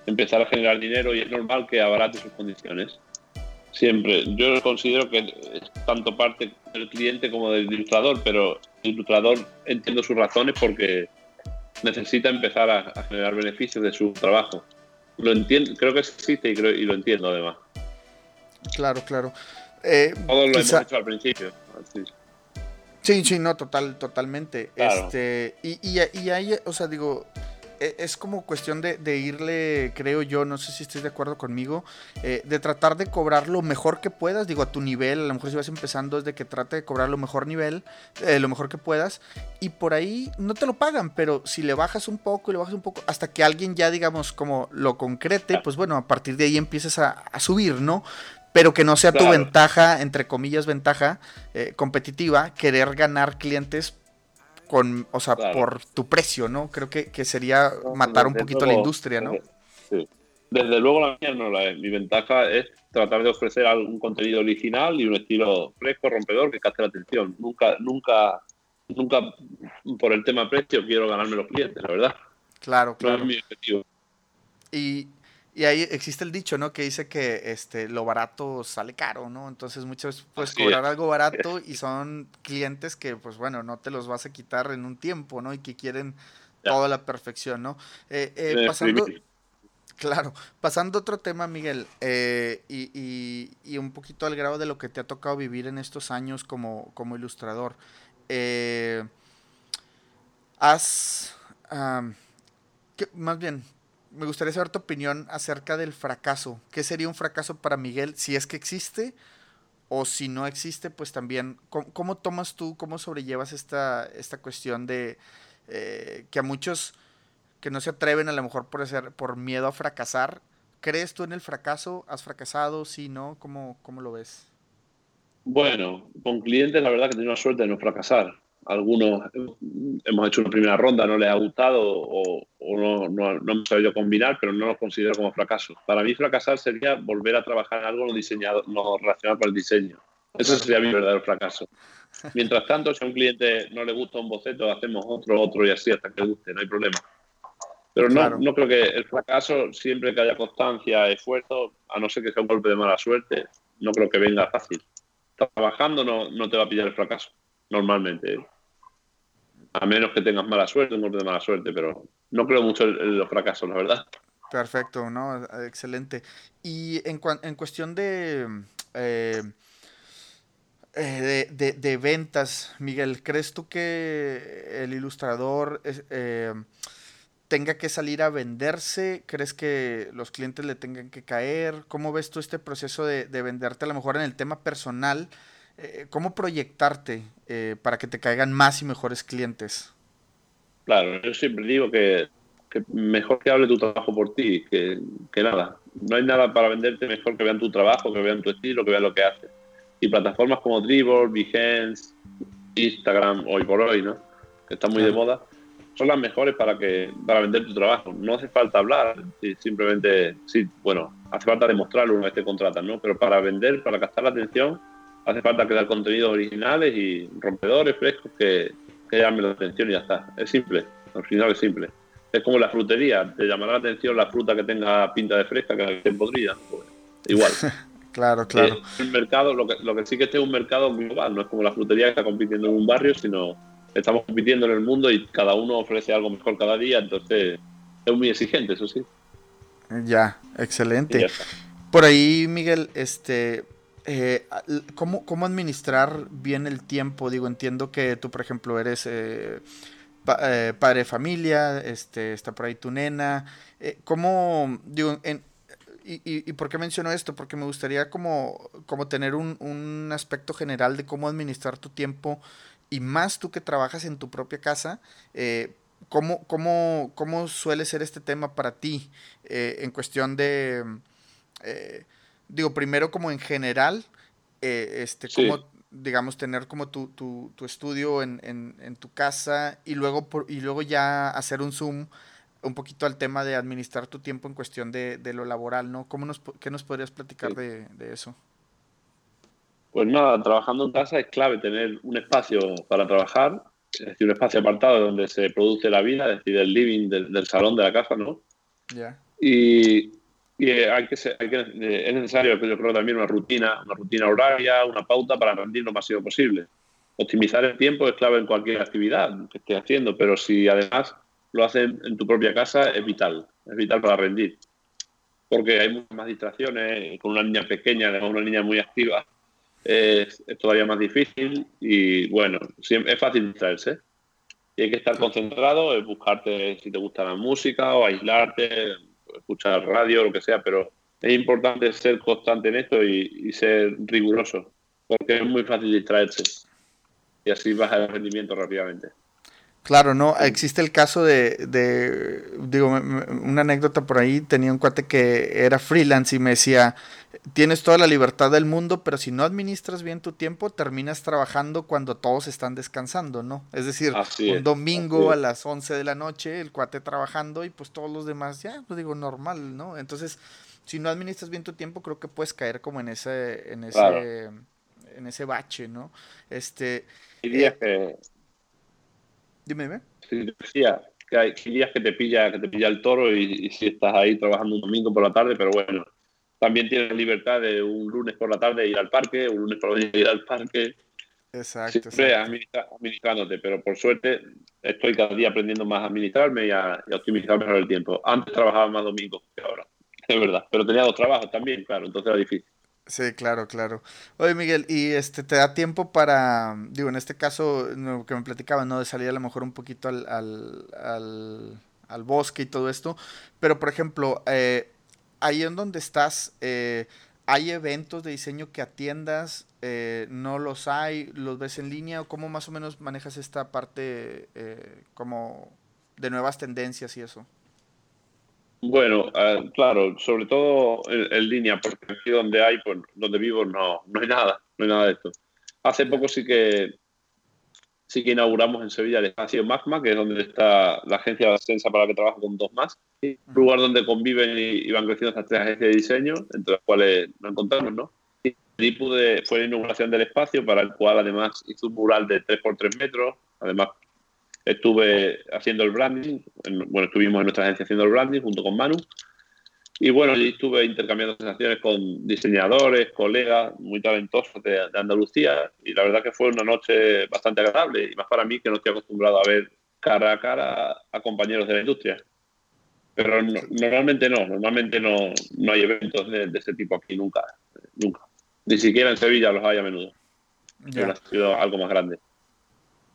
empezar a generar dinero y es normal que abarate sus condiciones. Siempre. Yo considero que es tanto parte del cliente como del ilustrador, pero el ilustrador entiendo sus razones porque necesita empezar a, generar beneficios de su trabajo. Lo entiendo, creo que existe y, creo, y lo entiendo además. Claro, claro. Eh, Todos lo hemos hecho al principio. Sí, sí, no, total, totalmente. Este, y, y, y ahí, o sea, digo, es como cuestión de, irle, creo yo, no sé si estés de acuerdo conmigo, eh, de tratar de cobrar lo mejor que puedas, digo, a tu nivel, a lo mejor si vas empezando es de que trate de cobrar lo mejor nivel, eh, lo mejor que puedas, y por ahí no te lo pagan, pero si le bajas un poco y le bajas un poco, hasta que alguien ya, digamos, como lo concrete, pues bueno, a partir de ahí empiezas a, subir, ¿no? pero que no sea tu ventaja, entre comillas, ventaja eh, competitiva, querer ganar clientes con, o sea, por tu precio, ¿no? Creo que, sería matar un poquito la industria, ¿no? Sí. Desde luego la mía no la es. Mi ventaja es tratar de ofrecer algún contenido original y un estilo fresco, rompedor, que capte la atención. Nunca, nunca, nunca por el tema precio quiero ganarme los clientes, la verdad. Claro, claro. es mi objetivo. Y, y ahí existe el dicho, ¿no? Que dice que este, lo barato sale caro, ¿no? Entonces muchas veces puedes cobrar algo barato y son clientes que, pues bueno, no te los vas a quitar en un tiempo, ¿no? Y que quieren toda la perfección, ¿no? Eh, eh, pasando, claro, pasando a otro tema, Miguel, eh, y, y, un poquito al grado de lo que te ha tocado vivir en estos años como, como ilustrador. has... más bien, me gustaría saber tu opinión acerca del fracaso. ¿Qué sería un fracaso para Miguel si es que existe? O si no existe, pues también, ¿cómo, tomas tú, cómo sobrellevas esta, esta cuestión de eh, que a muchos que no se atreven a lo mejor por, hacer, por miedo a fracasar, ¿crees tú en el fracaso? ¿Has fracasado? Sí, ¿no? ¿Cómo, cómo lo ves? Bueno, con clientes la verdad que tengo la suerte de no fracasar algunos hemos hecho una primera ronda, no les ha gustado o, no, no, no, hemos sabido combinar, pero no los considero como fracaso. Para mí fracasar sería volver a trabajar en algo no, diseñado, no relacionado con el diseño. Eso sería mi verdadero fracaso. Mientras tanto, si a un cliente no le gusta un boceto, hacemos otro, otro y así hasta que guste, no hay problema. Pero no, no creo que el fracaso, siempre que haya constancia, esfuerzo, a no ser que sea un golpe de mala suerte, no creo que venga fácil. Trabajando no, no te va a pillar el fracaso, normalmente. ¿eh? A menos que tengas mala suerte, un golpe de mala suerte, pero no creo mucho en los fracasos, la verdad. Perfecto, ¿no? Excelente. Y en, en cuestión de, eh, eh, de, ventas, Miguel, ¿crees tú que el ilustrador eh, tenga que salir a venderse? ¿Crees que los clientes le tengan que caer? ¿Cómo ves tú este proceso de, de venderte a lo mejor en el tema personal? Eh, ¿cómo proyectarte eh, para que te caigan más y mejores clientes? Claro, yo siempre digo que, mejor que hable tu trabajo por ti que, nada. No hay nada para venderte mejor que vean tu trabajo, que vean tu estilo, que vean lo que haces. Y plataformas como Dribble, Behance, Instagram, hoy por hoy, ¿no? Que están muy de moda, son las mejores para que para vender tu trabajo. No hace falta hablar, simplemente, sí, bueno, hace falta demostrarlo una vez te contratan, ¿no? Pero para vender, para captar la atención, hace falta crear contenidos originales y rompedores, frescos, que, que llamen la atención y ya está. Es simple, al final es simple. Es como la frutería, te llamará la atención la fruta que tenga pinta de fresca que te podría. Pues, igual. claro, claro. el mercado, lo que, lo que sí que este es un mercado global, no es como la frutería que está compitiendo en un barrio, sino estamos compitiendo en el mundo y cada uno ofrece algo mejor cada día, entonces es muy exigente, eso sí. Ya, excelente. Por ahí, Miguel, este, eh, ¿cómo, ¿cómo, administrar bien el tiempo? Digo, entiendo que tú, por ejemplo, eres eh, eh, padre de familia, este, está por ahí tu nena. ¿Cómo, digo, y, y, por qué menciono esto? Porque me gustaría como, como tener un, un, aspecto general de cómo administrar tu tiempo y más tú que trabajas en tu propia casa. ¿cómo, cómo, ¿Cómo suele ser este tema para ti en cuestión de digo, primero como en general, eh, este, como, digamos, tener como tu, tu, tu estudio en, en, en, tu casa y luego, por, y luego ya hacer un zoom un poquito al tema de administrar tu tiempo en cuestión de, de lo laboral, ¿no? ¿Cómo nos, ¿Qué nos podrías platicar de, de, eso? Pues nada, trabajando en casa es clave tener un espacio para trabajar, es decir, un espacio apartado donde se produce la vida, es decir, el living del, del salón de la casa, ¿no? Ya. Y, Y hay que, hay que, es necesario, yo creo, también una rutina, una rutina horaria, una pauta para rendir lo máximo posible. Optimizar el tiempo es clave en cualquier actividad que estés haciendo, pero si además lo haces en tu propia casa, es vital, es vital para rendir. Porque hay muchas más distracciones, con una niña pequeña, además una niña muy activa, es, todavía más difícil y bueno, es fácil distraerse. Y hay que estar concentrado, es buscarte si te gusta la música o aislarte, escuchar radio, lo que sea, pero es importante ser constante en esto y, ser riguroso, porque es muy fácil distraerse y así baja el rendimiento rápidamente. Claro, no, existe el caso de, de, digo, una anécdota por ahí, tenía un cuate que era freelance y me decía, tienes toda la libertad del mundo, pero si no administras bien tu tiempo, terminas trabajando cuando todos están descansando, ¿no? Es decir, un domingo a las 11 de la noche, el cuate trabajando y pues todos los demás, ya, pues digo, normal, ¿no? Entonces, si no administras bien tu tiempo, creo que puedes caer como en ese, en ese, en ese bache, ¿no? Este... Diría que Dime, dime. Sí, decía que hay días que te pilla, que te pilla el toro y, si estás ahí trabajando un domingo por la tarde, pero bueno, también tienes libertad de un lunes por la tarde ir al parque, un lunes por la mañana ir al parque. Exacto. Siempre administrándote, pero por suerte estoy cada día aprendiendo más a administrarme y a, optimizar mejor el tiempo. Antes trabajaba más domingos que ahora, es verdad, pero tenía dos trabajos también, claro, entonces era difícil. Sí, claro, claro. Oye, Miguel, ¿y este te da tiempo para, digo, en este caso que me platicaba, ¿no? De salir a lo mejor un poquito al, al, al, bosque y todo esto, pero por ejemplo, eh, ahí en donde estás, eh, ¿hay eventos de diseño que atiendas? Eh, ¿No los hay? ¿Los ves en línea? ¿O cómo más o menos manejas esta parte como de nuevas tendencias y eso? Bueno, ah, claro, sobre todo en, línea, porque aquí donde hay, pues donde vivo no, no hay nada, no hay nada de esto. Hace poco sí que sí que inauguramos en Sevilla el espacio Magma, que es donde está la agencia de ascensa para la que trabajo con dos más, un lugar donde conviven y, van creciendo estas tres agencias de diseño, entre las cuales nos encontramos, ¿no? Y pude, fue la inauguración del espacio, para el cual además hizo un mural de 3x3 metros, además estuve haciendo el branding, bueno, estuvimos en nuestra agencia haciendo el branding junto con Manu. Y bueno, allí estuve intercambiando sensaciones con diseñadores, colegas muy talentosos de, Andalucía y la verdad que fue una noche bastante agradable y más para mí que no estoy acostumbrado a ver cara a cara a compañeros de la industria. Pero normalmente no, normalmente no, no hay eventos de, ese tipo aquí nunca, nunca. Ni siquiera en Sevilla los hay a menudo. Ya. Ha sido algo más grande.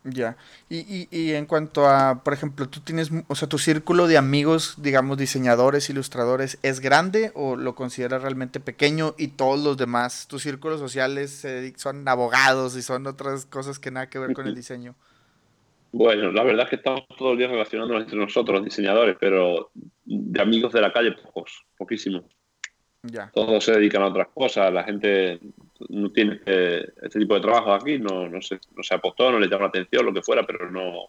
Ya. Y, y, y, en cuanto a, por ejemplo, tú tienes, o sea, tu círculo de amigos, digamos, diseñadores, ilustradores, ¿es grande o lo consideras realmente pequeño y todos los demás, tus círculos sociales son abogados y son otras cosas que nada que ver con el diseño? Bueno, la verdad es que estamos todos los días relacionándonos entre nosotros, los diseñadores, pero de amigos de la calle, pocos, poquísimos. Ya. Todos se dedican a otras cosas, la gente no tiene este tipo de trabajo aquí, no, no, se, no se apostó, no le llama la atención, lo que fuera, pero no,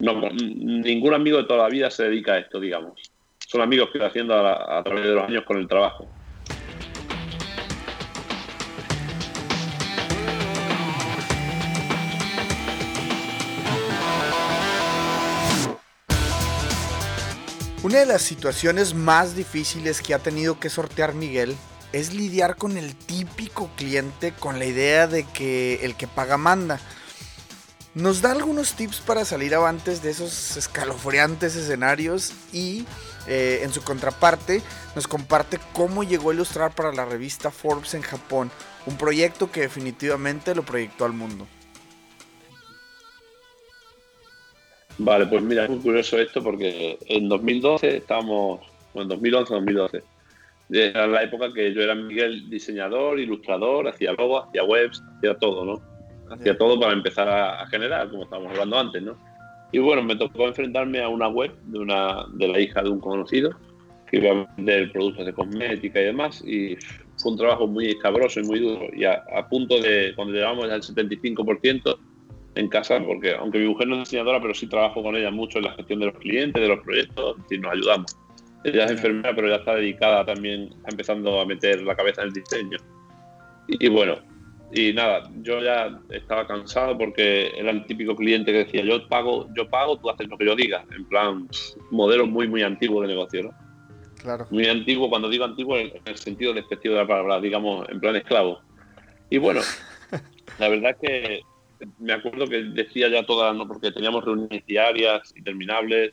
no, ningún amigo de toda la vida se dedica a esto, digamos. Son amigos que va haciendo a, a través de los años con el trabajo. Una de las situaciones más difíciles que ha tenido que sortear Miguel es lidiar con el típico cliente con la idea de que el que paga manda. Nos da algunos tips para salir avantes de esos escalofriantes escenarios y eh, en su contraparte nos comparte cómo llegó a ilustrar para la revista Forbes en Japón, un proyecto que definitivamente lo proyectó al mundo. Vale, pues mira, es muy curioso esto porque en 2012 estábamos, bueno, en 2011-2012, era la época que yo era Miguel diseñador, ilustrador, hacía logos, hacía webs, hacía todo, ¿no? Hacía todo para empezar a, generar, como estábamos hablando antes, ¿no? Y bueno, me tocó enfrentarme a una web de, una, de la hija de un conocido que iba a vender productos de cosmética y demás. Y fue un trabajo muy escabroso y muy duro. Y a, punto de, cuando llegamos al 75% en casa, porque aunque mi mujer no es diseñadora, pero sí trabajo con ella mucho en la gestión de los clientes, de los proyectos, y nos ayudamos. Ella es enfermera, pero ya está dedicada también, está empezando a meter la cabeza en el diseño. Y, bueno, y nada, yo ya estaba cansado porque era el típico cliente que decía, yo pago, yo pago, tú haces lo que yo diga. En plan, modelo muy, muy antiguo de negocio, ¿no? Claro. Muy antiguo, cuando digo antiguo, en el sentido despectivo de la palabra, digamos, en plan esclavo. Y bueno, la verdad es que me acuerdo que decía ya todas, ¿no? porque teníamos reuniones diarias, interminables,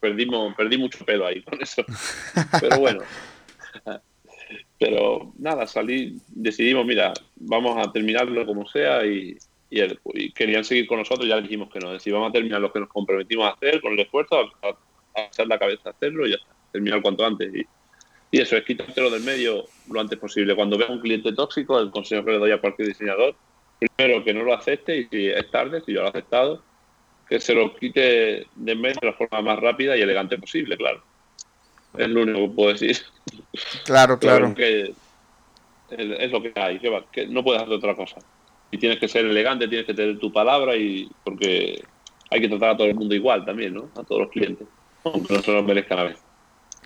perdimos, perdí mucho pelo ahí con eso. Pero bueno. Pero nada, salí, decidimos, mira, vamos a terminarlo como sea y, y, querían seguir con nosotros, ya dijimos que no. Decir, vamos a terminar lo que nos comprometimos a hacer con el esfuerzo, a, a hacer la cabeza a hacerlo y ya terminar cuanto antes. Y, y eso es quitártelo del medio lo antes posible. Cuando vea un cliente tóxico, el consejo que le doy a cualquier diseñador, primero que no lo acepte y si es tarde, si yo lo he aceptado, que se lo quite de medio de la forma más rápida y elegante posible, claro. Es lo único que puedo decir. Claro, claro. Que es, lo que hay, que, que no puedes hacer otra cosa. Y tienes que ser elegante, tienes que tener tu palabra y porque hay que tratar a todo el mundo igual también, ¿no? A todos los clientes, aunque no se lo merezcan a veces.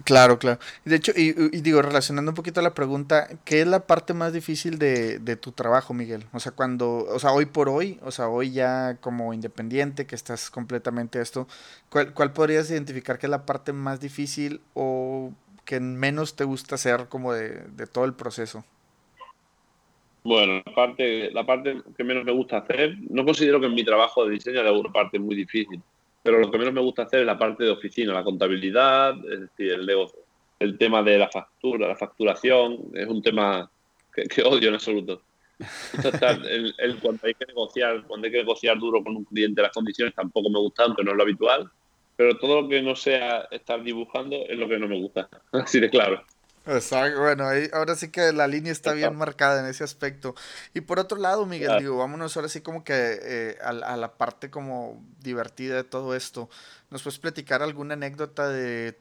Claro, claro. De hecho, y, digo, relacionando un poquito la pregunta, ¿qué es la parte más difícil de, de, tu trabajo, Miguel? O sea, cuando, o sea, hoy por hoy, o sea, hoy ya como independiente, que estás completamente esto, ¿cuál, cuál podrías identificar que es la parte más difícil o que menos te gusta hacer como de, de todo el proceso? Bueno, la parte, la parte que menos me gusta hacer, no considero que en mi trabajo de diseño haya una parte muy difícil pero lo que menos me gusta hacer es la parte de oficina, la contabilidad, es decir, el, el tema de la factura, la facturación, es un tema que, odio en absoluto. el, cuando hay que negociar, cuando hay que negociar duro con un cliente las condiciones tampoco me gusta, aunque no es lo habitual, pero todo lo que no sea estar dibujando es lo que no me gusta, así de claro. Exacto, bueno, ahí, ahora sí que la línea está bien marcada en ese aspecto. Y por otro lado, Miguel, digo, vámonos ahora sí como que eh, a, la parte como divertida de todo esto. ¿Nos puedes platicar alguna anécdota de,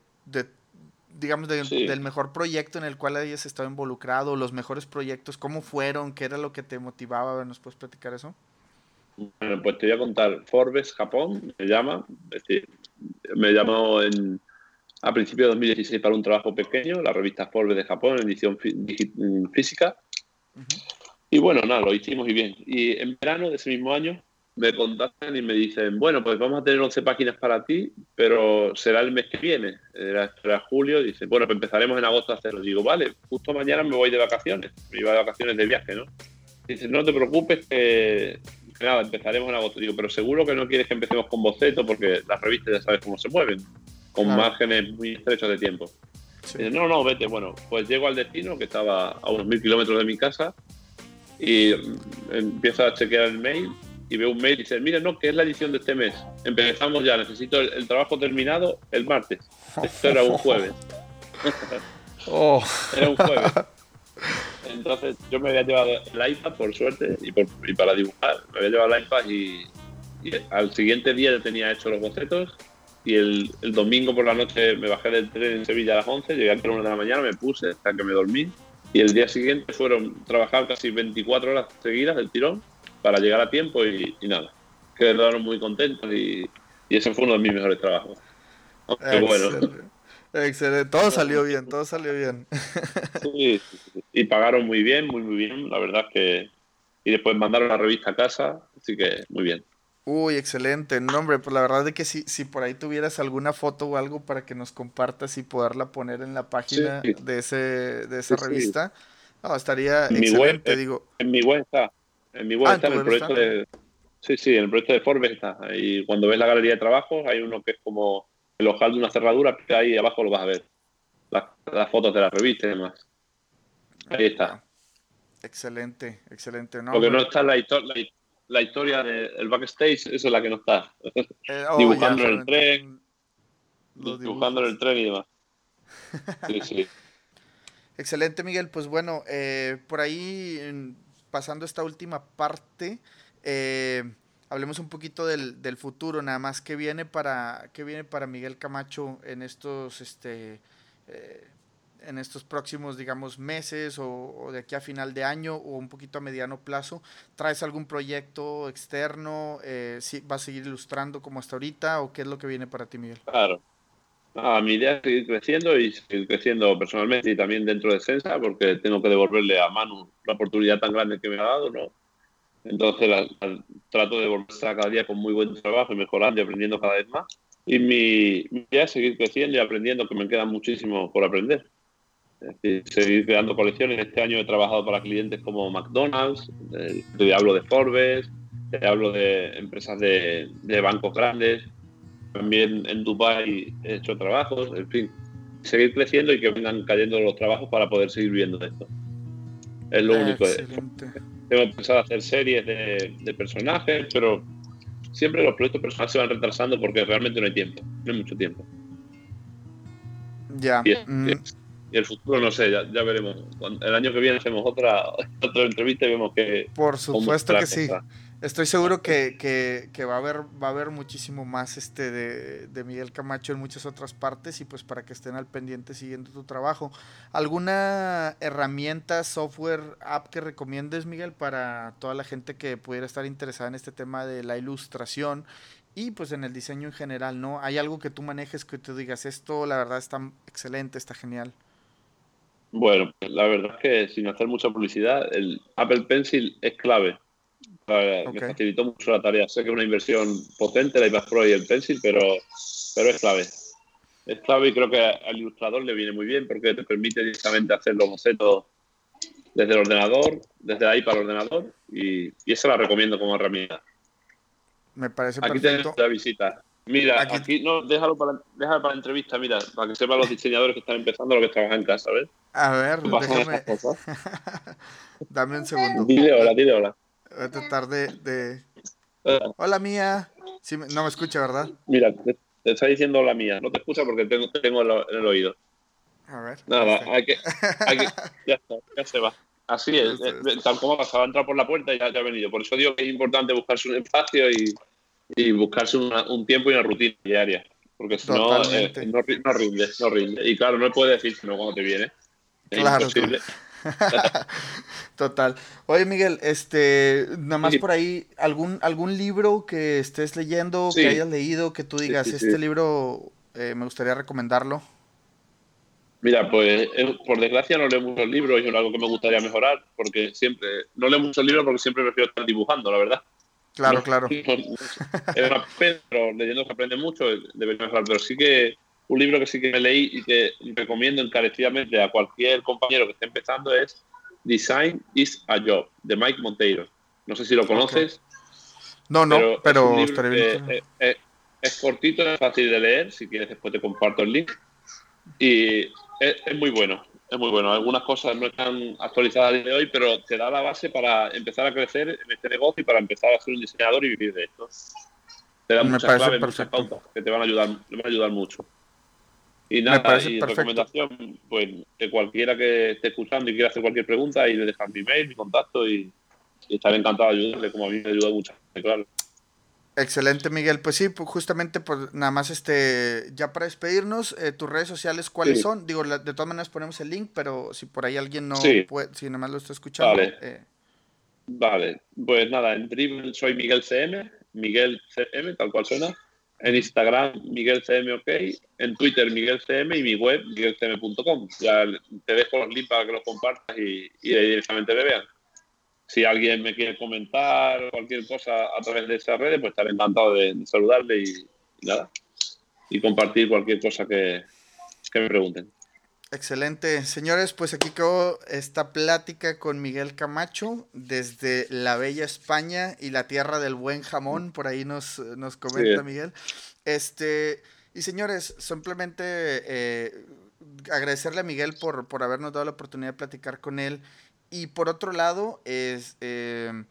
digamos, del mejor proyecto en el cual hayas estado involucrado, los mejores proyectos, cómo fueron, qué era lo que te motivaba? ¿Nos puedes platicar eso? Bueno, pues te voy a contar. Forbes Japón me llama, es decir, me llamó en a principios de 2016 para un trabajo pequeño, la revista Forbes de Japón, edición mm, física. Y bueno, nada, lo hicimos y bien. Y en verano de ese mismo año me contactan y me dicen, bueno, pues vamos a tener 11 páginas para ti, pero será el mes que viene, era, julio, dice, bueno, pues empezaremos en agosto a hacerlo. Digo, vale, justo mañana me voy de vacaciones, me iba de vacaciones de viaje, ¿no? Dice, no te preocupes que, nada, empezaremos en agosto. Digo, pero seguro que no quieres que empecemos con boceto porque las revistas ya sabes cómo se mueven con márgenes muy estrechos de tiempo. no, no, vete. Bueno, pues llego al destino, que estaba a unos mil kilómetros de mi casa, y empiezo a chequear el mail y veo un mail y dice, mire, no, que es la edición de este mes. Empezamos ya, necesito el, trabajo terminado el martes. Esto era un jueves. oh. Era un jueves. Entonces yo me había llevado el iPad, por suerte, y, y para dibujar. Me había llevado el iPad y, y, al siguiente día ya tenía hecho los bocetos y el, el, domingo por la noche me bajé del tren en Sevilla a las 11, llegué a las 1 de la mañana, me puse hasta que me dormí y el día siguiente fueron trabajar casi 24 horas seguidas del tirón para llegar a tiempo y, nada. Quedaron muy contentos y, y, ese fue uno de mis mejores trabajos. Excelente. bueno. Excelente, todo salió bien, todo salió bien. Sí, y pagaron muy bien, muy, muy bien, la verdad es que... Y después mandaron la revista a casa, así que muy bien. Uy, excelente. No, hombre, pues la verdad es que si, si por ahí tuvieras alguna foto o algo para que nos compartas y poderla poner en la página de ese de esa revista, no, estaría en excelente, digo. En mi web está. En mi web ah, está, en el proyecto de... Sí, sí, en el proyecto de Forbes está. Y cuando ves la galería de trabajos, hay uno que es como el ojal de una cerradura, que ahí abajo lo vas a ver. Las, fotos de la revista y demás. Ahí está. Excelente, excelente. No, Porque no está la, historia la historia del backstage, eso es la que no está. Eh, oh, dibujando en el tren. Dibujando en el tren y demás. Sí, sí. Excelente, Miguel. Pues bueno, eh, por ahí, pasando esta última parte, eh, hablemos un poquito del, del, futuro, nada más. ¿Qué viene para, qué viene para Miguel Camacho en estos este, en estos próximos, digamos, meses o, de aquí a final de año o un poquito a mediano plazo? ¿Traes algún proyecto externo? Eh, ¿Vas a seguir ilustrando como hasta ahorita o qué es lo que viene para ti, Miguel? Claro. mi idea es seguir creciendo y seguir creciendo personalmente y también dentro de Sensa porque tengo que devolverle a Manu la oportunidad tan grande que me ha dado, ¿no? Entonces trato de devolverse cada día con muy buen trabajo y mejorando y aprendiendo cada vez más. Y mi idea es seguir creciendo y aprendiendo, que me queda muchísimo por aprender. Seguir creando colecciones. Este año he trabajado para clientes como McDonald's, eh, te hablo de Forbes, te hablo de empresas de, de bancos grandes. También en Dubai he hecho trabajos, en fin, seguir creciendo y que vengan cayendo los trabajos para poder seguir viendo de esto. Es lo único. Tengo pensado hacer series de, de, personajes, pero siempre los proyectos personales se van retrasando porque realmente no hay tiempo, no hay mucho tiempo. Ya. Y, mm. Y el futuro no sé, ya, ya veremos. El año que viene hacemos otra, otra entrevista y vemos que... Por supuesto que sí. Estoy seguro que, que, que, va, a haber, va a haber muchísimo más este de, de, Miguel Camacho en muchas otras partes y pues para que estén al pendiente siguiendo tu trabajo. ¿Alguna herramienta, software, app que recomiendes, Miguel, para toda la gente que pudiera estar interesada en este tema de la ilustración y pues en el diseño en general, ¿no? ¿Hay algo que tú manejes que te digas, esto la verdad está excelente, está genial? Bueno, la verdad es que sin hacer mucha publicidad, el Apple Pencil es clave Okay. Me facilitó mucho la tarea. Sé que es una inversión potente, la iPad Pro y el Pencil, pero, pero es clave. Es clave y creo que al ilustrador le viene muy bien porque te permite directamente hacer los bocetos desde el ordenador, desde ahí para el ordenador y, y eso la recomiendo como herramienta. Me parece aquí perfecto. Aquí la visita. Mira, aquí, aquí, no, déjalo para, déjalo para la entrevista, mira, para que sepan los diseñadores que están empezando lo que trabajan en casa, ¿ves? A ver, déjame. Dame un segundo. Dile hola, dile hola. Voy a tratar de. de... Hola mía. Sí, no me escucha, ¿verdad? Mira, te, te, está diciendo hola mía. No te escucha porque tengo, tengo en el oído. A ver. Nada, hay que, hay que, ya está, ya se va. Así es, eh, tal como pasaba, entrar por la puerta y ya, ya ha venido. Por eso digo que es importante buscarse un espacio y, y buscarse una, un tiempo y una rutina diaria. Porque si no, eh, no, no, rinde, no rinde. Y claro, no puedes decir no cuando te viene. Es claro, imposible. Total. Oye, Miguel, este, nada más sí. por ahí, ¿algún, algún libro que estés leyendo, sí. que hayas leído, que tú digas, sí, este libro eh, me gustaría recomendarlo? Mira, pues por desgracia no leo muchos libros y es algo que me gustaría mejorar, porque siempre, no leo muchos libros porque siempre prefiero estar dibujando, la verdad. Claro, no, claro. No, es una pena, pero leyendo se aprende mucho, debería mejorar, pero sí que un libro que sí que me leí y que recomiendo encarecidamente a cualquier compañero que esté empezando es Design is a Job, de Mike Monteiro. No sé si lo conoces. Okay. No, no, pero, pero es, eh, eh, es, cortito, es fácil de leer. Si quieres, después te comparto el link. Y es, es, muy bueno, es muy bueno. Algunas cosas no están actualizadas a día de hoy, pero te da la base para empezar a crecer en este negocio y para empezar a ser un diseñador y vivir de esto. Te da Me muchas claves, muchas pautas que te van a ayudar, te van a ayudar mucho. Y nada, y perfecto. recomendación, pues de cualquiera que esté escuchando y quiera hacer cualquier pregunta, y le dejan mi mail, mi contacto y, y estaré encantado de ayudarle, como a mí me ayuda mucho, claro. Excelente, Miguel. Pues sí, pues justamente, pues nada más, este, ya para despedirnos, eh, tus redes sociales, ¿cuáles sí. son? Digo, la, de todas maneras ponemos el link, pero si por ahí alguien no sí. puede, si nada más lo está escuchando. Vale. Eh. Vale, pues nada, en Dribble soy Miguel CM, Miguel CM, tal cual suena en Instagram Miguel CM OK, en Twitter Miguel CM y mi web miguelcm.com. Ya te dejo los links para que los compartas y, y directamente me vean. Si alguien me quiere comentar cualquier cosa a través de esas redes, pues estaré encantado de, de saludarle y, y, nada. Y compartir cualquier cosa que, que me pregunten. Excelente. Señores, pues aquí quedó esta plática con Miguel Camacho desde la bella España y la tierra del buen jamón, por ahí nos, nos comenta sí. Miguel. Este, y señores, simplemente eh, agradecerle a Miguel por, por habernos dado la oportunidad de platicar con él. Y por otro lado, es... Eh,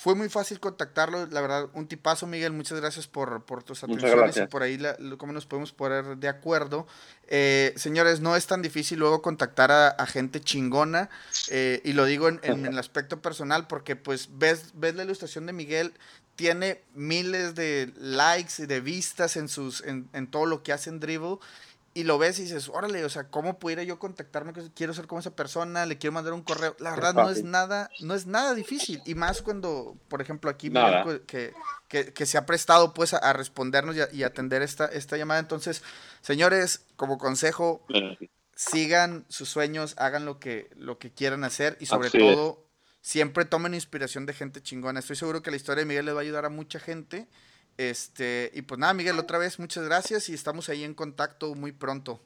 fue muy fácil contactarlo, la verdad, un tipazo, Miguel, muchas gracias por, por tus atenciones y por ahí la, cómo nos podemos poner de acuerdo. Eh, señores, no es tan difícil luego contactar a, a gente chingona, eh, y lo digo en, en, el aspecto personal, porque pues ves, ves la ilustración de Miguel, tiene miles de likes y de vistas en, sus, en, en todo lo que hace en Dribble, y lo ves y dices, órale, o sea, ¿cómo pudiera yo contactarme? Quiero ser como esa persona, le quiero mandar un correo. La verdad no es nada, no es nada difícil. Y más cuando, por ejemplo, aquí que, que, que, se ha prestado pues a, a respondernos y, a, y, atender esta, esta llamada. Entonces, señores, como consejo, sigan sus sueños, hagan lo que, lo que quieran hacer y sobre Así todo, es. siempre tomen inspiración de gente chingona. Estoy seguro que la historia de Miguel le va a ayudar a mucha gente Este, y pues nada, Miguel, otra vez muchas gracias y estamos ahí en contacto muy pronto.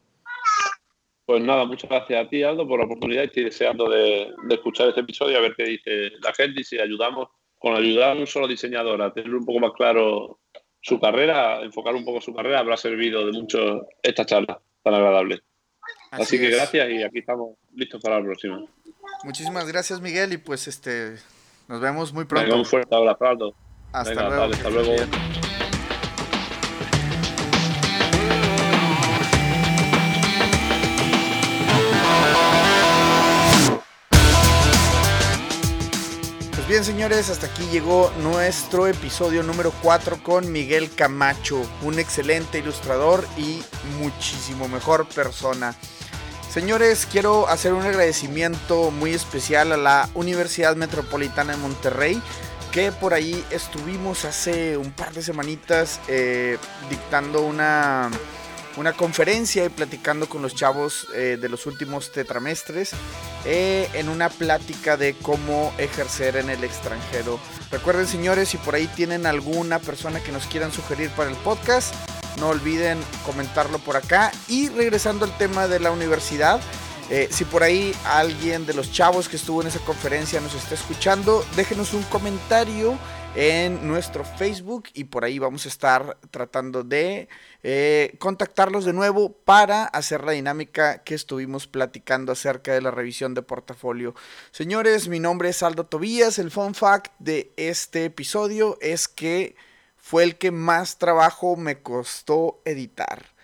Pues nada, muchas gracias a ti, Aldo, por la oportunidad. Estoy deseando de, escuchar este episodio, a ver qué dice la gente y si ayudamos con ayudar a un solo diseñador a tener un poco más claro su carrera, enfocar un poco su carrera, habrá servido de mucho esta charla tan agradable. Así, que gracias y aquí estamos listos para la próxima. Muchísimas gracias, Miguel, y pues este nos vemos muy pronto. un fuerte abrazo, Aldo. Hasta luego. hasta luego. Señores, hasta aquí llegó nuestro episodio número 4 con Miguel Camacho, un excelente ilustrador y muchísimo mejor persona. Señores, quiero hacer un agradecimiento muy especial a la Universidad Metropolitana de Monterrey, que por ahí estuvimos hace un par de semanitas eh, dictando una una conferencia y platicando con los chavos eh, de los últimos tetramestres eh, en una plática de cómo ejercer en el extranjero. Recuerden señores, si por ahí tienen alguna persona que nos quieran sugerir para el podcast, no olviden comentarlo por acá. Y regresando al tema de la universidad, eh, si por ahí alguien de los chavos que estuvo en esa conferencia nos está escuchando, déjenos un comentario en nuestro Facebook y por ahí vamos a estar tratando de eh, contactarlos de nuevo para hacer la dinámica que estuvimos platicando acerca de la revisión de portafolio. Señores, mi nombre es Aldo Tobías. El fun fact de este episodio es que fue el que más trabajo me costó editar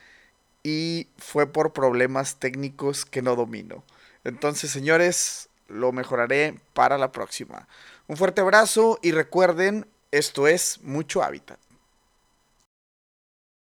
y fue por problemas técnicos que no domino. Entonces, señores, lo mejoraré para la próxima. Un fuerte abrazo y recuerden, esto es mucho hábitat.